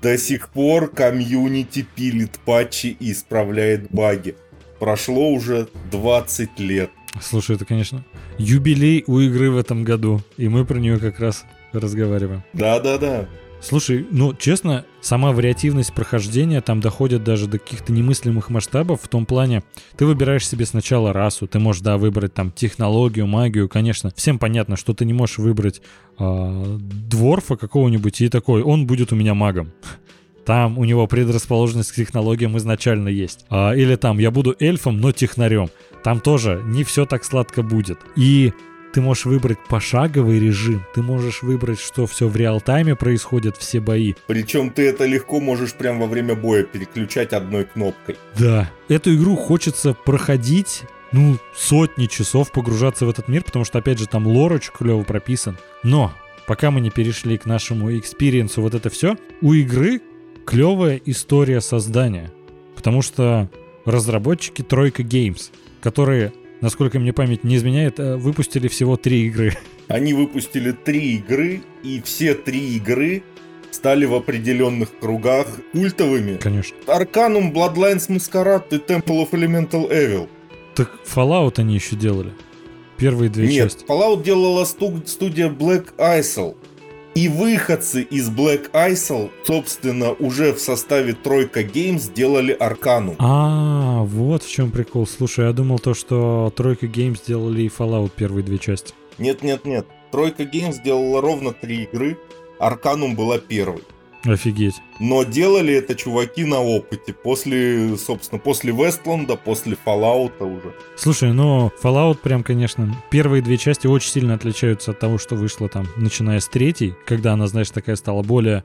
До сих пор комьюнити пилит патчи и исправляет баги. Прошло уже 20 лет. Слушай, это, конечно, юбилей у игры в этом году, и мы про нее как раз разговариваем. Да-да-да. Слушай, ну, честно, сама вариативность прохождения там доходит даже до каких-то немыслимых масштабов в том плане, ты выбираешь себе сначала расу, ты можешь, да, выбрать там технологию, магию, конечно. Всем понятно, что ты не можешь выбрать э, дворфа какого-нибудь и такой, он будет у меня магом. Там у него предрасположенность к технологиям изначально есть. А, или там, я буду эльфом, но технарем. Там тоже не все так сладко будет. И ты можешь выбрать пошаговый режим, ты можешь выбрать, что все в real-time е происходит, все бои. Причем ты это легко можешь прямо во время боя переключать одной кнопкой. Да. Эту игру хочется проходить ну, сотни часов погружаться в этот мир, потому что, опять же, там лор очень клево прописан. Но, пока мы не перешли к нашему experience у вот это все, у игры клевая история создания. Потому что разработчики Тройка Games, которые насколько мне память не изменяет, э, выпустили всего три игры. Они выпустили три игры, и все три игры стали в определенных кругах культовыми. Конечно. Arcanum, Bloodlines Masquerade и Temple of Elemental Evil. Так Fallout они еще делали. Первые две Нет, части. Fallout делала студия Black Isle. И выходцы из Black Isle, собственно, уже в составе Тройка Games сделали Аркану. А, вот в чем прикол. Слушай, я думал то, что Тройка Games сделали и Fallout первые две части. Нет-нет-нет. Тройка Games сделала ровно три игры. Арканум была первой. Офигеть. Но делали это чуваки на опыте. После, собственно, после Вестланда, после Fallout уже. Слушай, ну, Fallout прям, конечно, первые две части очень сильно отличаются от того, что вышло там, начиная с третьей, когда она, знаешь, такая стала более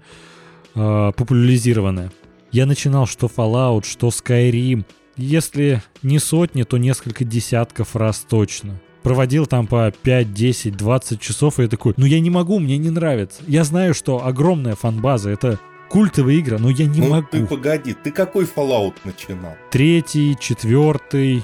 э, популяризированная. Я начинал что Fallout, что Skyrim. Если не сотни, то несколько десятков раз точно проводил там по 5, 10, 20 часов, и я такой, ну я не могу, мне не нравится. Я знаю, что огромная фан-база, это культовая игра, но я не ну, могу. Ты погоди, ты какой Fallout начинал? Третий, четвертый,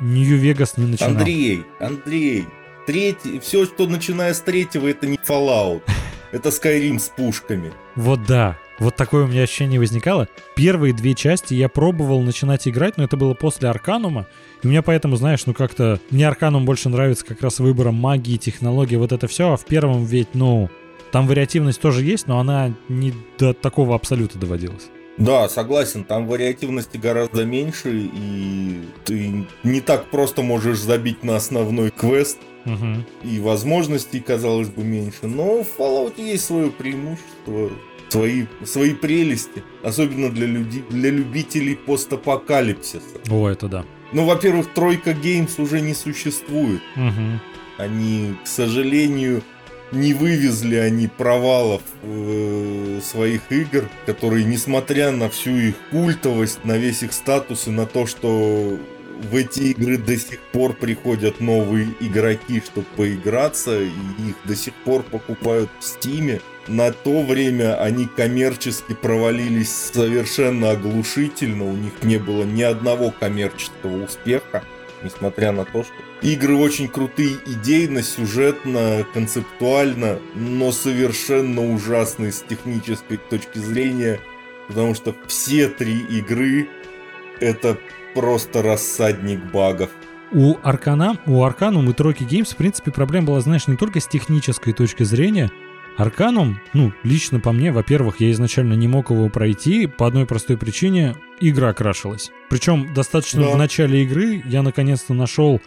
Нью-Вегас не начинал. Андрей, Андрей, третий, все, что начиная с третьего, это не Fallout. Это Skyrim с пушками. Вот да, вот такое у меня ощущение возникало. Первые две части я пробовал начинать играть, но это было после Арканума. И у меня поэтому, знаешь, ну как-то... Мне Арканум больше нравится как раз выбором магии, технологии, вот это все. А в первом ведь, ну... Там вариативность тоже есть, но она не до такого абсолюта доводилась. Да, согласен, там вариативности гораздо меньше, и ты не так просто можешь забить на основной квест, угу. и возможностей, казалось бы, меньше. Но в Fallout есть свое преимущество свои, свои прелести, особенно для, людей, для любителей постапокалипсиса. О, это да. Ну, во-первых, Тройка Геймс уже не существует. Угу. Они, к сожалению, не вывезли они провалов э, своих игр, которые, несмотря на всю их культовость, на весь их статус и на то, что в эти игры до сих пор приходят новые игроки, чтобы поиграться, и их до сих пор покупают в Стиме. На то время они коммерчески провалились совершенно оглушительно, у них не было ни одного коммерческого успеха, несмотря на то, что игры очень крутые идейно, сюжетно, концептуально, но совершенно ужасные с технической точки зрения, потому что все три игры это просто рассадник багов. У Аркана, у Arcanum и Troika Games, в принципе, проблема была, знаешь, не только с технической точки зрения. Arcanum, ну, лично по мне, во-первых, я изначально не мог его пройти по одной простой причине. Игра крашилась. Причем достаточно да. в начале игры я наконец-то нашел,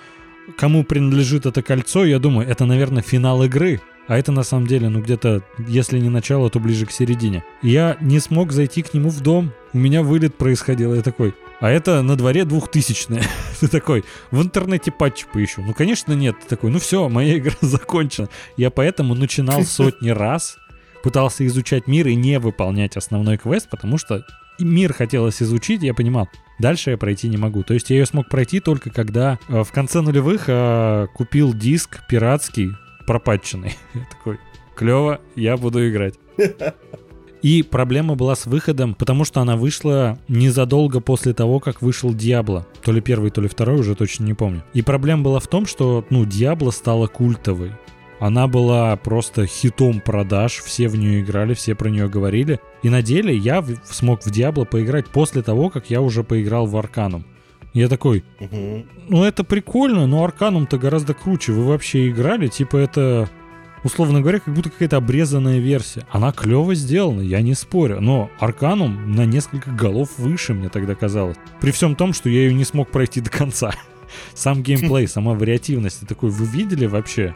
кому принадлежит это кольцо. Я думаю, это, наверное, финал игры. А это на самом деле, ну где-то, если не начало, то ближе к середине. Я не смог зайти к нему в дом. У меня вылет происходил. Я такой, а это на дворе двухтысячные. Ты такой, в интернете патчи поищу. Ну, конечно, нет. Ты такой, ну все, моя игра закончена. Я поэтому начинал сотни раз, пытался изучать мир и не выполнять основной квест, потому что мир хотелось изучить, я понимал, дальше я пройти не могу. То есть я ее смог пройти только когда э, в конце нулевых э, купил диск пиратский, пропатченный. Я такой, клево, я буду играть. И проблема была с выходом, потому что она вышла незадолго после того, как вышел Диабло. То ли первый, то ли второй, уже точно не помню. И проблема была в том, что, ну, Диабло стала культовой. Она была просто хитом продаж, все в нее играли, все про нее говорили. И на деле я смог в Диабло поиграть после того, как я уже поиграл в Арканум. Я такой, ну это прикольно, но Арканум-то гораздо круче. Вы вообще играли? Типа это условно говоря, как будто какая-то обрезанная версия. Она клево сделана, я не спорю, но Арканум на несколько голов выше, мне тогда казалось. При всем том, что я ее не смог пройти до конца. Сам геймплей, сама вариативность. такой, вы видели вообще?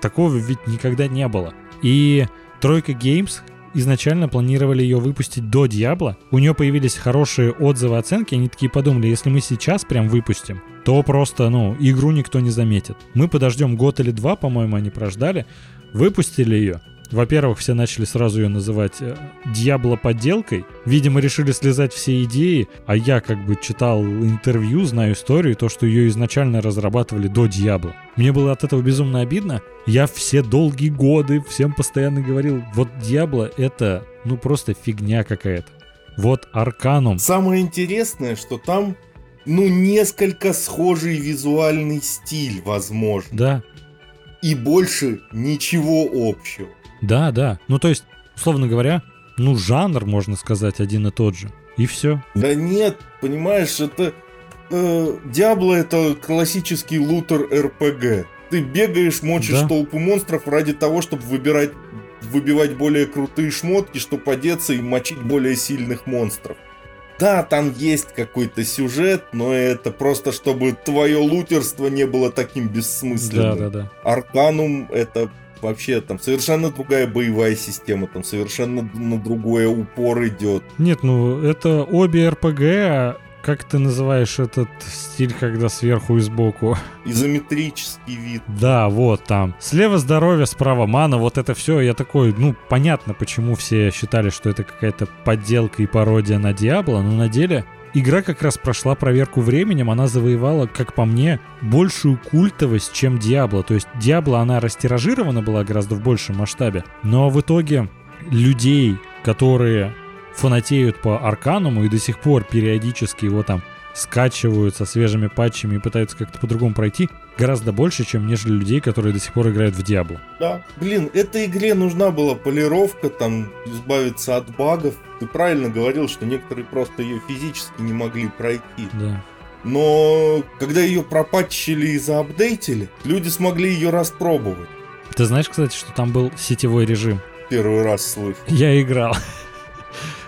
Такого ведь никогда не было. И Тройка Games изначально планировали ее выпустить до Диабло. У нее появились хорошие отзывы, оценки. Они такие подумали, если мы сейчас прям выпустим, то просто, ну, игру никто не заметит. Мы подождем год или два, по-моему, они прождали. Выпустили ее. Во-первых, все начали сразу ее называть э, Дьябло подделкой. Видимо, решили слезать все идеи, а я как бы читал интервью, знаю историю, то, что ее изначально разрабатывали до Дьябла. Мне было от этого безумно обидно. Я все долгие годы всем постоянно говорил, вот Дьябло это, ну просто фигня какая-то. Вот Арканум. Самое интересное, что там, ну, несколько схожий визуальный стиль, возможно. Да, и больше ничего общего. Да, да. Ну, то есть, условно говоря, ну, жанр, можно сказать, один и тот же. И все. Да нет, понимаешь, это... Э, Диабло это классический лутер РПГ. Ты бегаешь, мочишь да. толпу монстров ради того, чтобы выбирать выбивать более крутые шмотки, чтобы одеться и мочить более сильных монстров. Да, там есть какой-то сюжет, но это просто чтобы твое лутерство не было таким бессмысленным. Да, да, да. Арканум это вообще там совершенно другая боевая система, там совершенно на другое упор идет. Нет, ну это обе РПГ, как ты называешь этот стиль, когда сверху и сбоку? Изометрический вид. Да, вот там. Слева здоровье, справа мана, вот это все. Я такой, ну, понятно, почему все считали, что это какая-то подделка и пародия на Диабло, но на деле игра как раз прошла проверку временем, она завоевала, как по мне, большую культовость, чем Диабло. То есть Диабло, она растиражирована была гораздо в большем масштабе, но в итоге людей, которые фанатеют по Аркануму и до сих пор периодически его там скачивают со свежими патчами и пытаются как-то по-другому пройти, гораздо больше, чем нежели людей, которые до сих пор играют в Диабло. Да, блин, этой игре нужна была полировка, там, избавиться от багов. Ты правильно говорил, что некоторые просто ее физически не могли пройти. Да. Но когда ее пропатчили и заапдейтили, люди смогли ее распробовать. Ты знаешь, кстати, что там был сетевой режим? Первый раз слышу. Я играл.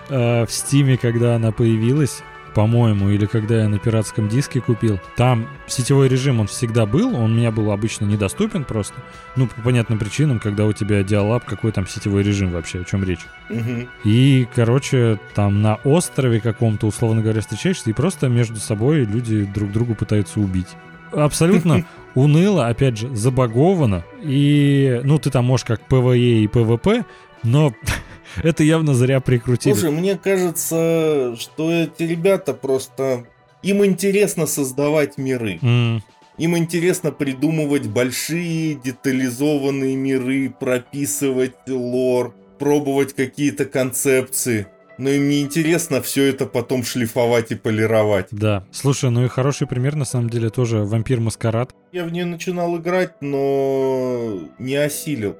Э, в Стиме, когда она появилась, по-моему, или когда я на пиратском диске купил. Там сетевой режим, он всегда был, он у меня был обычно недоступен просто. Ну, по понятным причинам, когда у тебя диалаб, какой там сетевой режим вообще, о чем речь. Угу. И, короче, там на острове каком-то, условно говоря, встречаешься, и просто между собой люди друг другу пытаются убить. Абсолютно уныло, опять же, забаговано. И, ну, ты там можешь как PvE и PvP, но это явно зря прикрутили. Слушай, мне кажется, что эти ребята просто... Им интересно создавать миры. Mm. Им интересно придумывать большие детализованные миры, прописывать лор, пробовать какие-то концепции. Но им не интересно все это потом шлифовать и полировать. Да. Слушай, ну и хороший пример на самом деле тоже Вампир Маскарад. Я в нее начинал играть, но не осилил.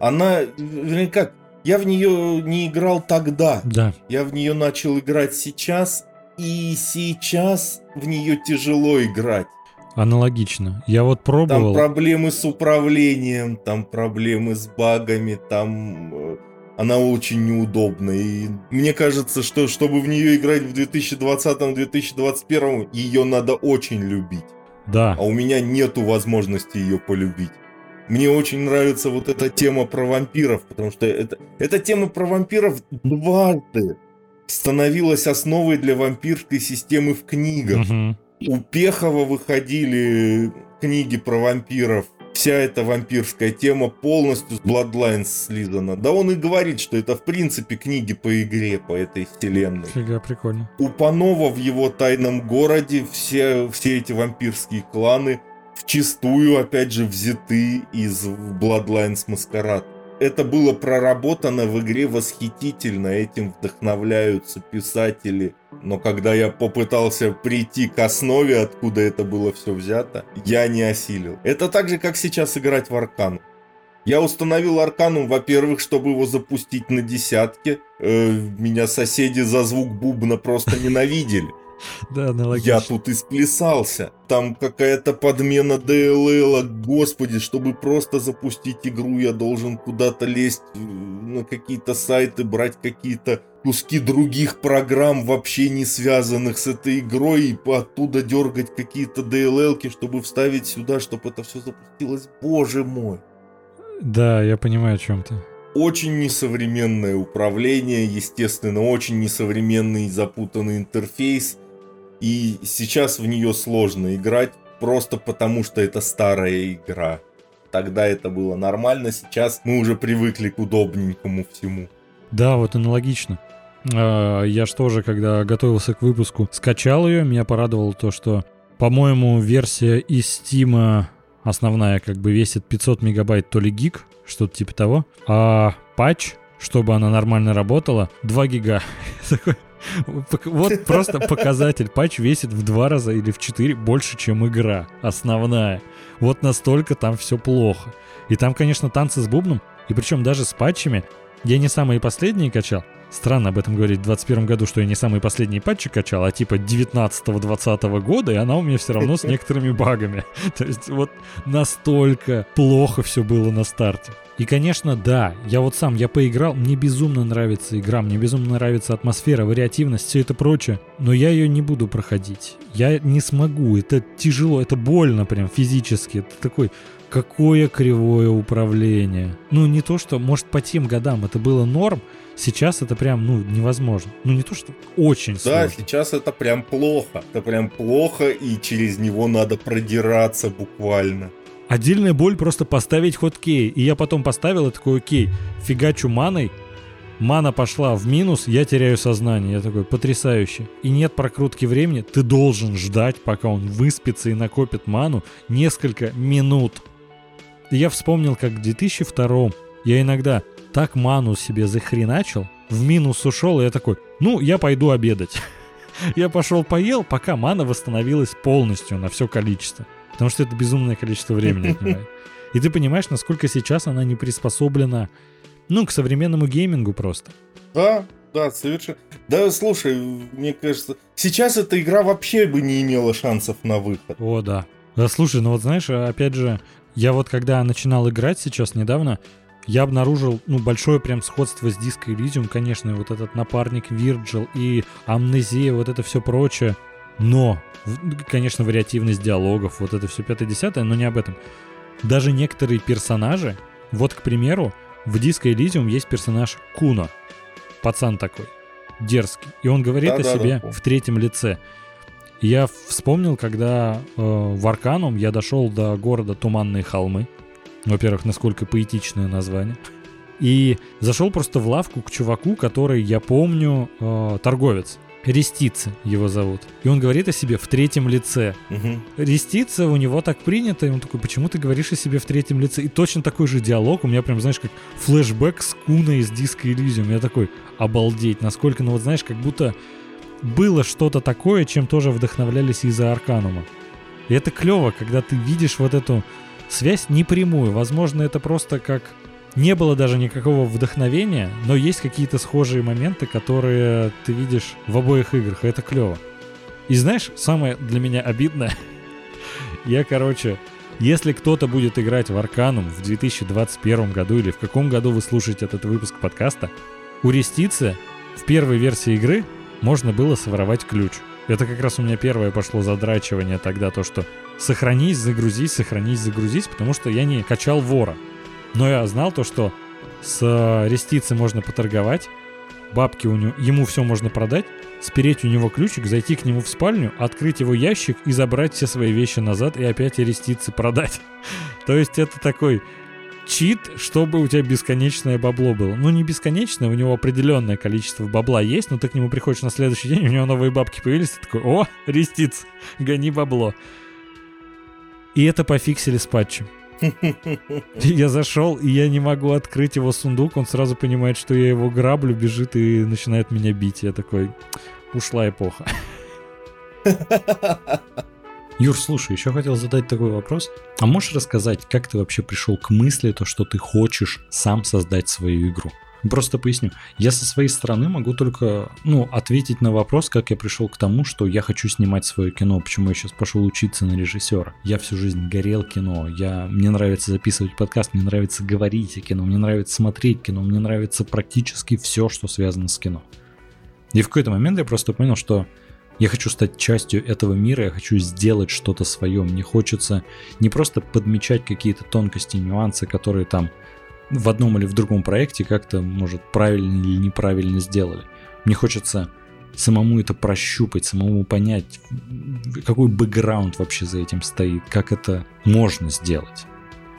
Она, вернее как, я в нее не играл тогда. Да. Я в нее начал играть сейчас, и сейчас в нее тяжело играть. Аналогично. Я вот пробовал. Там проблемы с управлением, там проблемы с багами, там э, она очень неудобная. И мне кажется, что чтобы в нее играть в 2020-2021, ее надо очень любить. Да. А у меня нету возможности ее полюбить. Мне очень нравится вот эта тема про вампиров, потому что это, эта тема про вампиров дважды становилась основой для вампирской системы в книгах. Угу. У Пехова выходили книги про вампиров, вся эта вампирская тема полностью с Bloodlines слизана. Да он и говорит, что это в принципе книги по игре, по этой вселенной. Фига, прикольно. У Панова в его тайном городе все, все эти вампирские кланы вчистую, опять же, взяты из Bloodlines Маскарад это было проработано в игре восхитительно, этим вдохновляются писатели. Но когда я попытался прийти к основе, откуда это было все взято, я не осилил. Это так же, как сейчас играть в Аркан. Я установил Арканум, во-первых, чтобы его запустить на десятке. Э, меня соседи за звук бубна просто ненавидели. Да, аналогично. Я тут исплясался. Там какая-то подмена DLL, господи, чтобы просто запустить игру, я должен куда-то лезть э, на какие-то сайты, брать какие-то куски других программ, вообще не связанных с этой игрой, и оттуда дергать какие-то DLL, чтобы вставить сюда, чтобы это все запустилось. Боже мой. Да, я понимаю, о чем ты очень несовременное управление, естественно, очень несовременный запутанный интерфейс. И сейчас в нее сложно играть, просто потому что это старая игра. Тогда это было нормально, сейчас мы уже привыкли к удобненькому всему. Да, вот аналогично. А, я же тоже, когда готовился к выпуску, скачал ее. Меня порадовало то, что, по-моему, версия из Steam основная как бы весит 500 мегабайт то ли гиг, что-то типа того. А патч, чтобы она нормально работала, 2 гига. Такой, вот просто показатель. Патч весит в два раза или в четыре больше, чем игра основная. Вот настолько там все плохо. И там, конечно, танцы с бубном. И причем даже с патчами. Я не самые последние качал. Странно об этом говорить в 2021 году, что я не самые последние патчи качал, а типа 19-20 года, и она у меня все равно с некоторыми багами. То есть вот настолько плохо все было на старте. И, конечно, да, я вот сам, я поиграл, мне безумно нравится игра, мне безумно нравится атмосфера, вариативность, все это прочее, но я ее не буду проходить. Я не смогу, это тяжело, это больно прям физически, это такой, какое кривое управление. Ну, не то, что, может, по тем годам это было норм, сейчас это прям, ну, невозможно. Ну, не то, что очень сложно. Да, сейчас это прям плохо. Это прям плохо, и через него надо продираться буквально. Отдельная боль просто поставить ход кей. И я потом поставил и такой, окей, фигачу маной, мана пошла в минус, я теряю сознание. Я такой, потрясающе. И нет прокрутки времени, ты должен ждать, пока он выспится и накопит ману несколько минут. И я вспомнил, как в 2002 я иногда так ману себе захреначил, в минус ушел, и я такой, ну, я пойду обедать. Я пошел поел, пока мана восстановилась полностью на все количество. Потому что это безумное количество времени отнимает. И ты понимаешь, насколько сейчас она не приспособлена, ну, к современному геймингу просто. Да, да, совершенно. Да, слушай, мне кажется, сейчас эта игра вообще бы не имела шансов на выход. О, да. Да, слушай, ну вот знаешь, опять же, я вот когда начинал играть сейчас недавно, я обнаружил, ну, большое прям сходство с Disco Elysium, конечно, вот этот напарник Virgil и Амнезия, вот это все прочее. Но, конечно, вариативность диалогов, вот это все пятое-десятое, но не об этом. Даже некоторые персонажи, вот, к примеру, в Disco Elysium есть персонаж Куно. Пацан такой, дерзкий. И он говорит да, о да, себе да. в третьем лице. Я вспомнил, когда э, в Арканум я дошел до города Туманные холмы. Во-первых, насколько поэтичное название. И зашел просто в лавку к чуваку, который, я помню, э, торговец. Рестица его зовут. И он говорит о себе в третьем лице. Угу. Рестица у него так принято, и он такой, почему ты говоришь о себе в третьем лице? И точно такой же диалог, у меня прям, знаешь, как флешбэк с Куной из диска Elysium. Я такой, обалдеть, насколько, ну вот знаешь, как будто было что-то такое, чем тоже вдохновлялись из-за Арканума. И это клево, когда ты видишь вот эту связь непрямую. Возможно, это просто как не было даже никакого вдохновения, но есть какие-то схожие моменты, которые ты видишь в обоих играх, и это клево. И знаешь, самое для меня обидное, я, короче, если кто-то будет играть в Арканум в 2021 году или в каком году вы слушаете этот выпуск подкаста, у Рестицы в первой версии игры можно было своровать ключ. Это как раз у меня первое пошло задрачивание тогда, то что сохранись, загрузись, сохранись, загрузись, потому что я не качал вора. Но я знал то, что с э, рестицы можно поторговать, бабки у него, ему все можно продать, спереть у него ключик, зайти к нему в спальню, открыть его ящик и забрать все свои вещи назад и опять ареститься продать. То есть это такой чит, чтобы у тебя бесконечное бабло было. Ну, не бесконечное, у него определенное количество бабла есть, но ты к нему приходишь на следующий день, у него новые бабки появились, ты такой, о, рестиц, гони бабло. И это пофиксили с патчем. Я зашел, и я не могу открыть его сундук. Он сразу понимает, что я его граблю, бежит и начинает меня бить. Я такой, ушла эпоха. Юр, слушай, еще хотел задать такой вопрос. А можешь рассказать, как ты вообще пришел к мысли, то, что ты хочешь сам создать свою игру? Просто поясню. Я со своей стороны могу только, ну, ответить на вопрос, как я пришел к тому, что я хочу снимать свое кино, почему я сейчас пошел учиться на режиссера. Я всю жизнь горел кино, я, мне нравится записывать подкаст, мне нравится говорить о кино, мне нравится смотреть кино, мне нравится практически все, что связано с кино. И в какой-то момент я просто понял, что я хочу стать частью этого мира, я хочу сделать что-то свое. Мне хочется не просто подмечать какие-то тонкости, нюансы, которые там в одном или в другом проекте как-то, может, правильно или неправильно сделали. Мне хочется самому это прощупать, самому понять, какой бэкграунд вообще за этим стоит, как это можно сделать.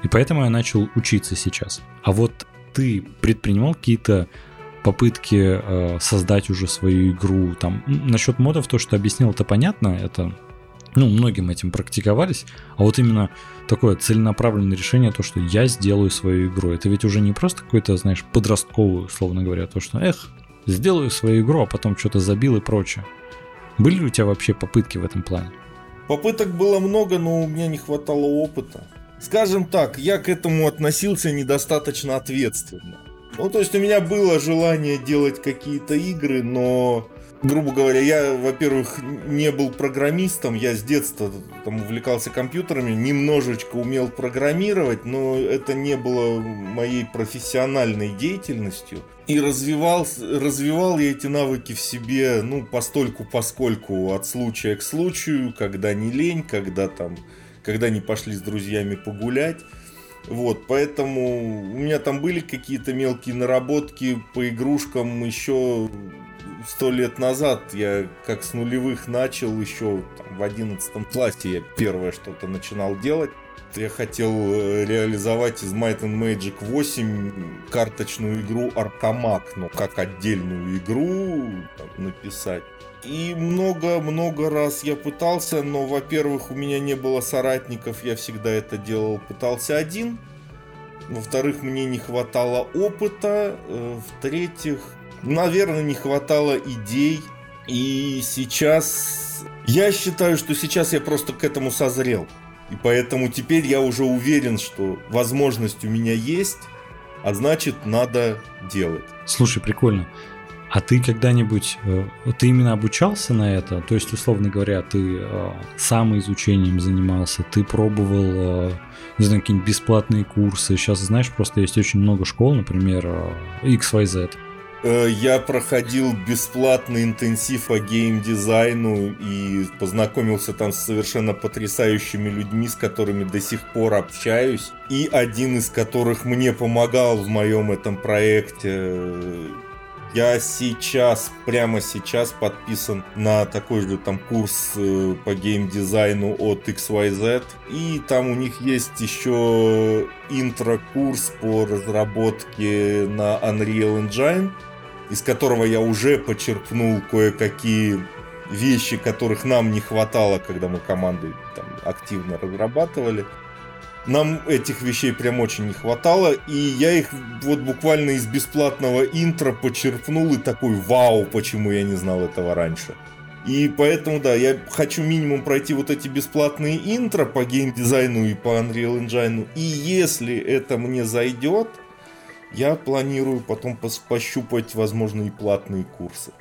И поэтому я начал учиться сейчас. А вот ты предпринимал какие-то попытки э, создать уже свою игру. Там насчет модов то, что объяснил, это понятно, это ну, многим этим практиковались, а вот именно такое целенаправленное решение, то, что я сделаю свою игру, это ведь уже не просто какой-то, знаешь, подростковый, условно говоря, то, что, эх, сделаю свою игру, а потом что-то забил и прочее. Были ли у тебя вообще попытки в этом плане? Попыток было много, но у меня не хватало опыта. Скажем так, я к этому относился недостаточно ответственно. Ну, то есть у меня было желание делать какие-то игры, но грубо говоря, я, во-первых, не был программистом, я с детства там увлекался компьютерами, немножечко умел программировать, но это не было моей профессиональной деятельностью. И развивал, развивал я эти навыки в себе, ну, постольку поскольку от случая к случаю, когда не лень, когда там, когда не пошли с друзьями погулять. Вот, поэтому у меня там были какие-то мелкие наработки по игрушкам еще сто лет назад я как с нулевых начал, еще там, в одиннадцатом классе я первое что-то начинал делать. Я хотел э, реализовать из Might and Magic 8 карточную игру Аркамак, но как отдельную игру там, написать. И много-много раз я пытался, но, во-первых, у меня не было соратников, я всегда это делал, пытался один. Во-вторых, мне не хватало опыта. Э, в-третьих, наверное, не хватало идей. И сейчас... Я считаю, что сейчас я просто к этому созрел. И поэтому теперь я уже уверен, что возможность у меня есть, а значит, надо делать. Слушай, прикольно. А ты когда-нибудь, э, ты именно обучался на это? То есть, условно говоря, ты э, самоизучением занимался, ты пробовал, э, не знаю, какие-нибудь бесплатные курсы. Сейчас, знаешь, просто есть очень много школ, например, XYZ. Э, я проходил бесплатный интенсив по геймдизайну и познакомился там с совершенно потрясающими людьми, с которыми до сих пор общаюсь. И один из которых мне помогал в моем этом проекте. Я сейчас, прямо сейчас подписан на такой же там курс э, по геймдизайну от XYZ. И там у них есть еще интро-курс по разработке на Unreal Engine из которого я уже почерпнул кое-какие вещи, которых нам не хватало, когда мы командой там, активно разрабатывали. Нам этих вещей прям очень не хватало, и я их вот буквально из бесплатного интро почерпнул и такой, вау, почему я не знал этого раньше. И поэтому, да, я хочу минимум пройти вот эти бесплатные интро по геймдизайну и по Unreal Engine. И если это мне зайдет, я планирую потом пощупать, возможно, и платные курсы.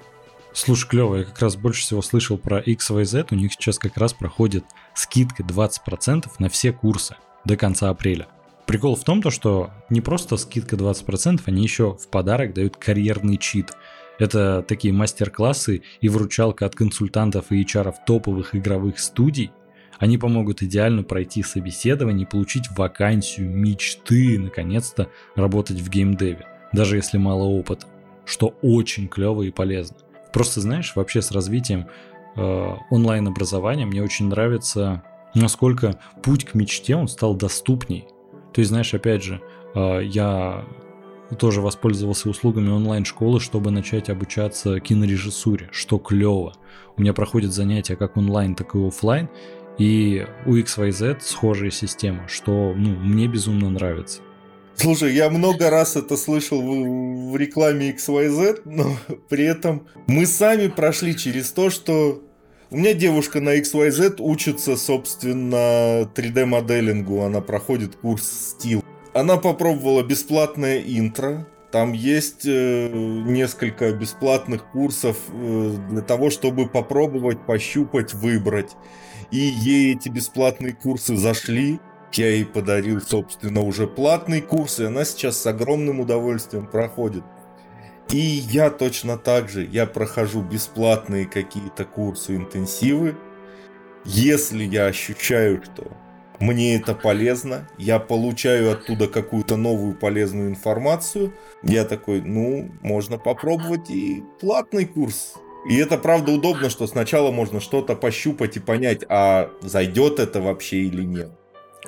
Слушай, клево, я как раз больше всего слышал про XYZ, у них сейчас как раз проходит скидка 20% на все курсы до конца апреля. Прикол в том, то, что не просто скидка 20%, они еще в подарок дают карьерный чит. Это такие мастер-классы и вручалка от консультантов и HR топовых игровых студий – они помогут идеально пройти собеседование и получить вакансию мечты, наконец-то работать в геймдеве, даже если мало опыта. что очень клево и полезно. Просто знаешь, вообще с развитием э, онлайн-образования мне очень нравится, насколько путь к мечте он стал доступней. То есть, знаешь, опять же, э, я тоже воспользовался услугами онлайн-школы, чтобы начать обучаться кинорежиссуре, что клево. У меня проходят занятия как онлайн, так и офлайн, и у XYZ схожая система, что ну, мне безумно нравится. Слушай, я много раз это слышал в, в рекламе XYZ, но при этом мы сами прошли через то, что у меня девушка на XYZ учится, собственно, 3D-моделингу, она проходит курс стил. Она попробовала бесплатное интро, там есть э, несколько бесплатных курсов э, для того, чтобы попробовать, пощупать, выбрать. И ей эти бесплатные курсы зашли. Я ей подарил, собственно, уже платный курс, и она сейчас с огромным удовольствием проходит. И я точно так же, я прохожу бесплатные какие-то курсы, интенсивы. Если я ощущаю, что мне это полезно, я получаю оттуда какую-то новую полезную информацию, я такой, ну, можно попробовать и платный курс. И это правда удобно, что сначала можно что-то пощупать и понять, а зайдет это вообще или нет.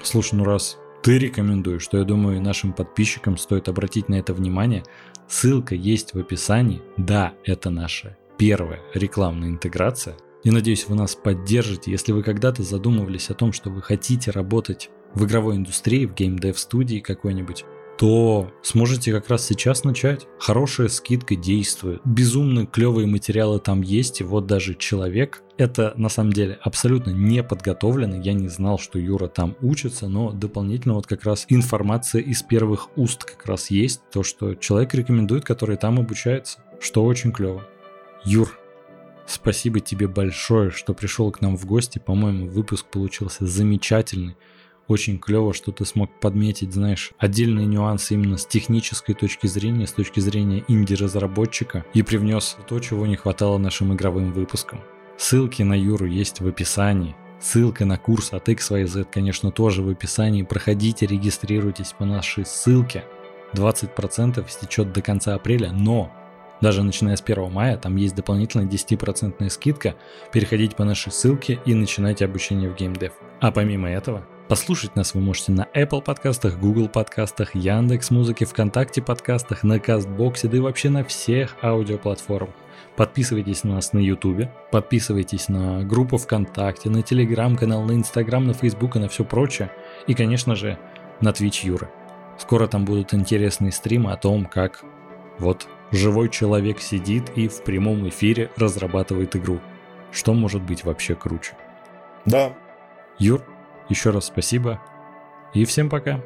Слушай, ну раз ты рекомендуешь, что я думаю, нашим подписчикам стоит обратить на это внимание. Ссылка есть в описании. Да, это наша первая рекламная интеграция. И надеюсь, вы нас поддержите. Если вы когда-то задумывались о том, что вы хотите работать в игровой индустрии, в геймдев студии какой-нибудь, то сможете как раз сейчас начать. Хорошая скидка действует. Безумно клевые материалы там есть. И вот даже человек, это на самом деле абсолютно не подготовленный. Я не знал, что Юра там учится, но дополнительно вот как раз информация из первых уст как раз есть. То, что человек рекомендует, который там обучается. Что очень клево. Юр, спасибо тебе большое, что пришел к нам в гости. По-моему, выпуск получился замечательный очень клево, что ты смог подметить, знаешь, отдельные нюансы именно с технической точки зрения, с точки зрения инди-разработчика и привнес то, чего не хватало нашим игровым выпускам. Ссылки на Юру есть в описании. Ссылка на курс от XYZ, конечно, тоже в описании. Проходите, регистрируйтесь по нашей ссылке. 20% истечет до конца апреля, но даже начиная с 1 мая, там есть дополнительная 10% скидка. Переходите по нашей ссылке и начинайте обучение в геймдев. А помимо этого, Послушать нас вы можете на Apple подкастах, Google подкастах, Яндекс Музыке, ВКонтакте подкастах, на Кастбоксе, да и вообще на всех аудиоплатформах. Подписывайтесь на нас на YouTube, подписывайтесь на группу ВКонтакте, на Телеграм-канал, на Инстаграм, на Фейсбук и на все прочее. И, конечно же, на Twitch Юры. Скоро там будут интересные стримы о том, как вот живой человек сидит и в прямом эфире разрабатывает игру. Что может быть вообще круче? Да. Юр, еще раз спасибо и всем пока.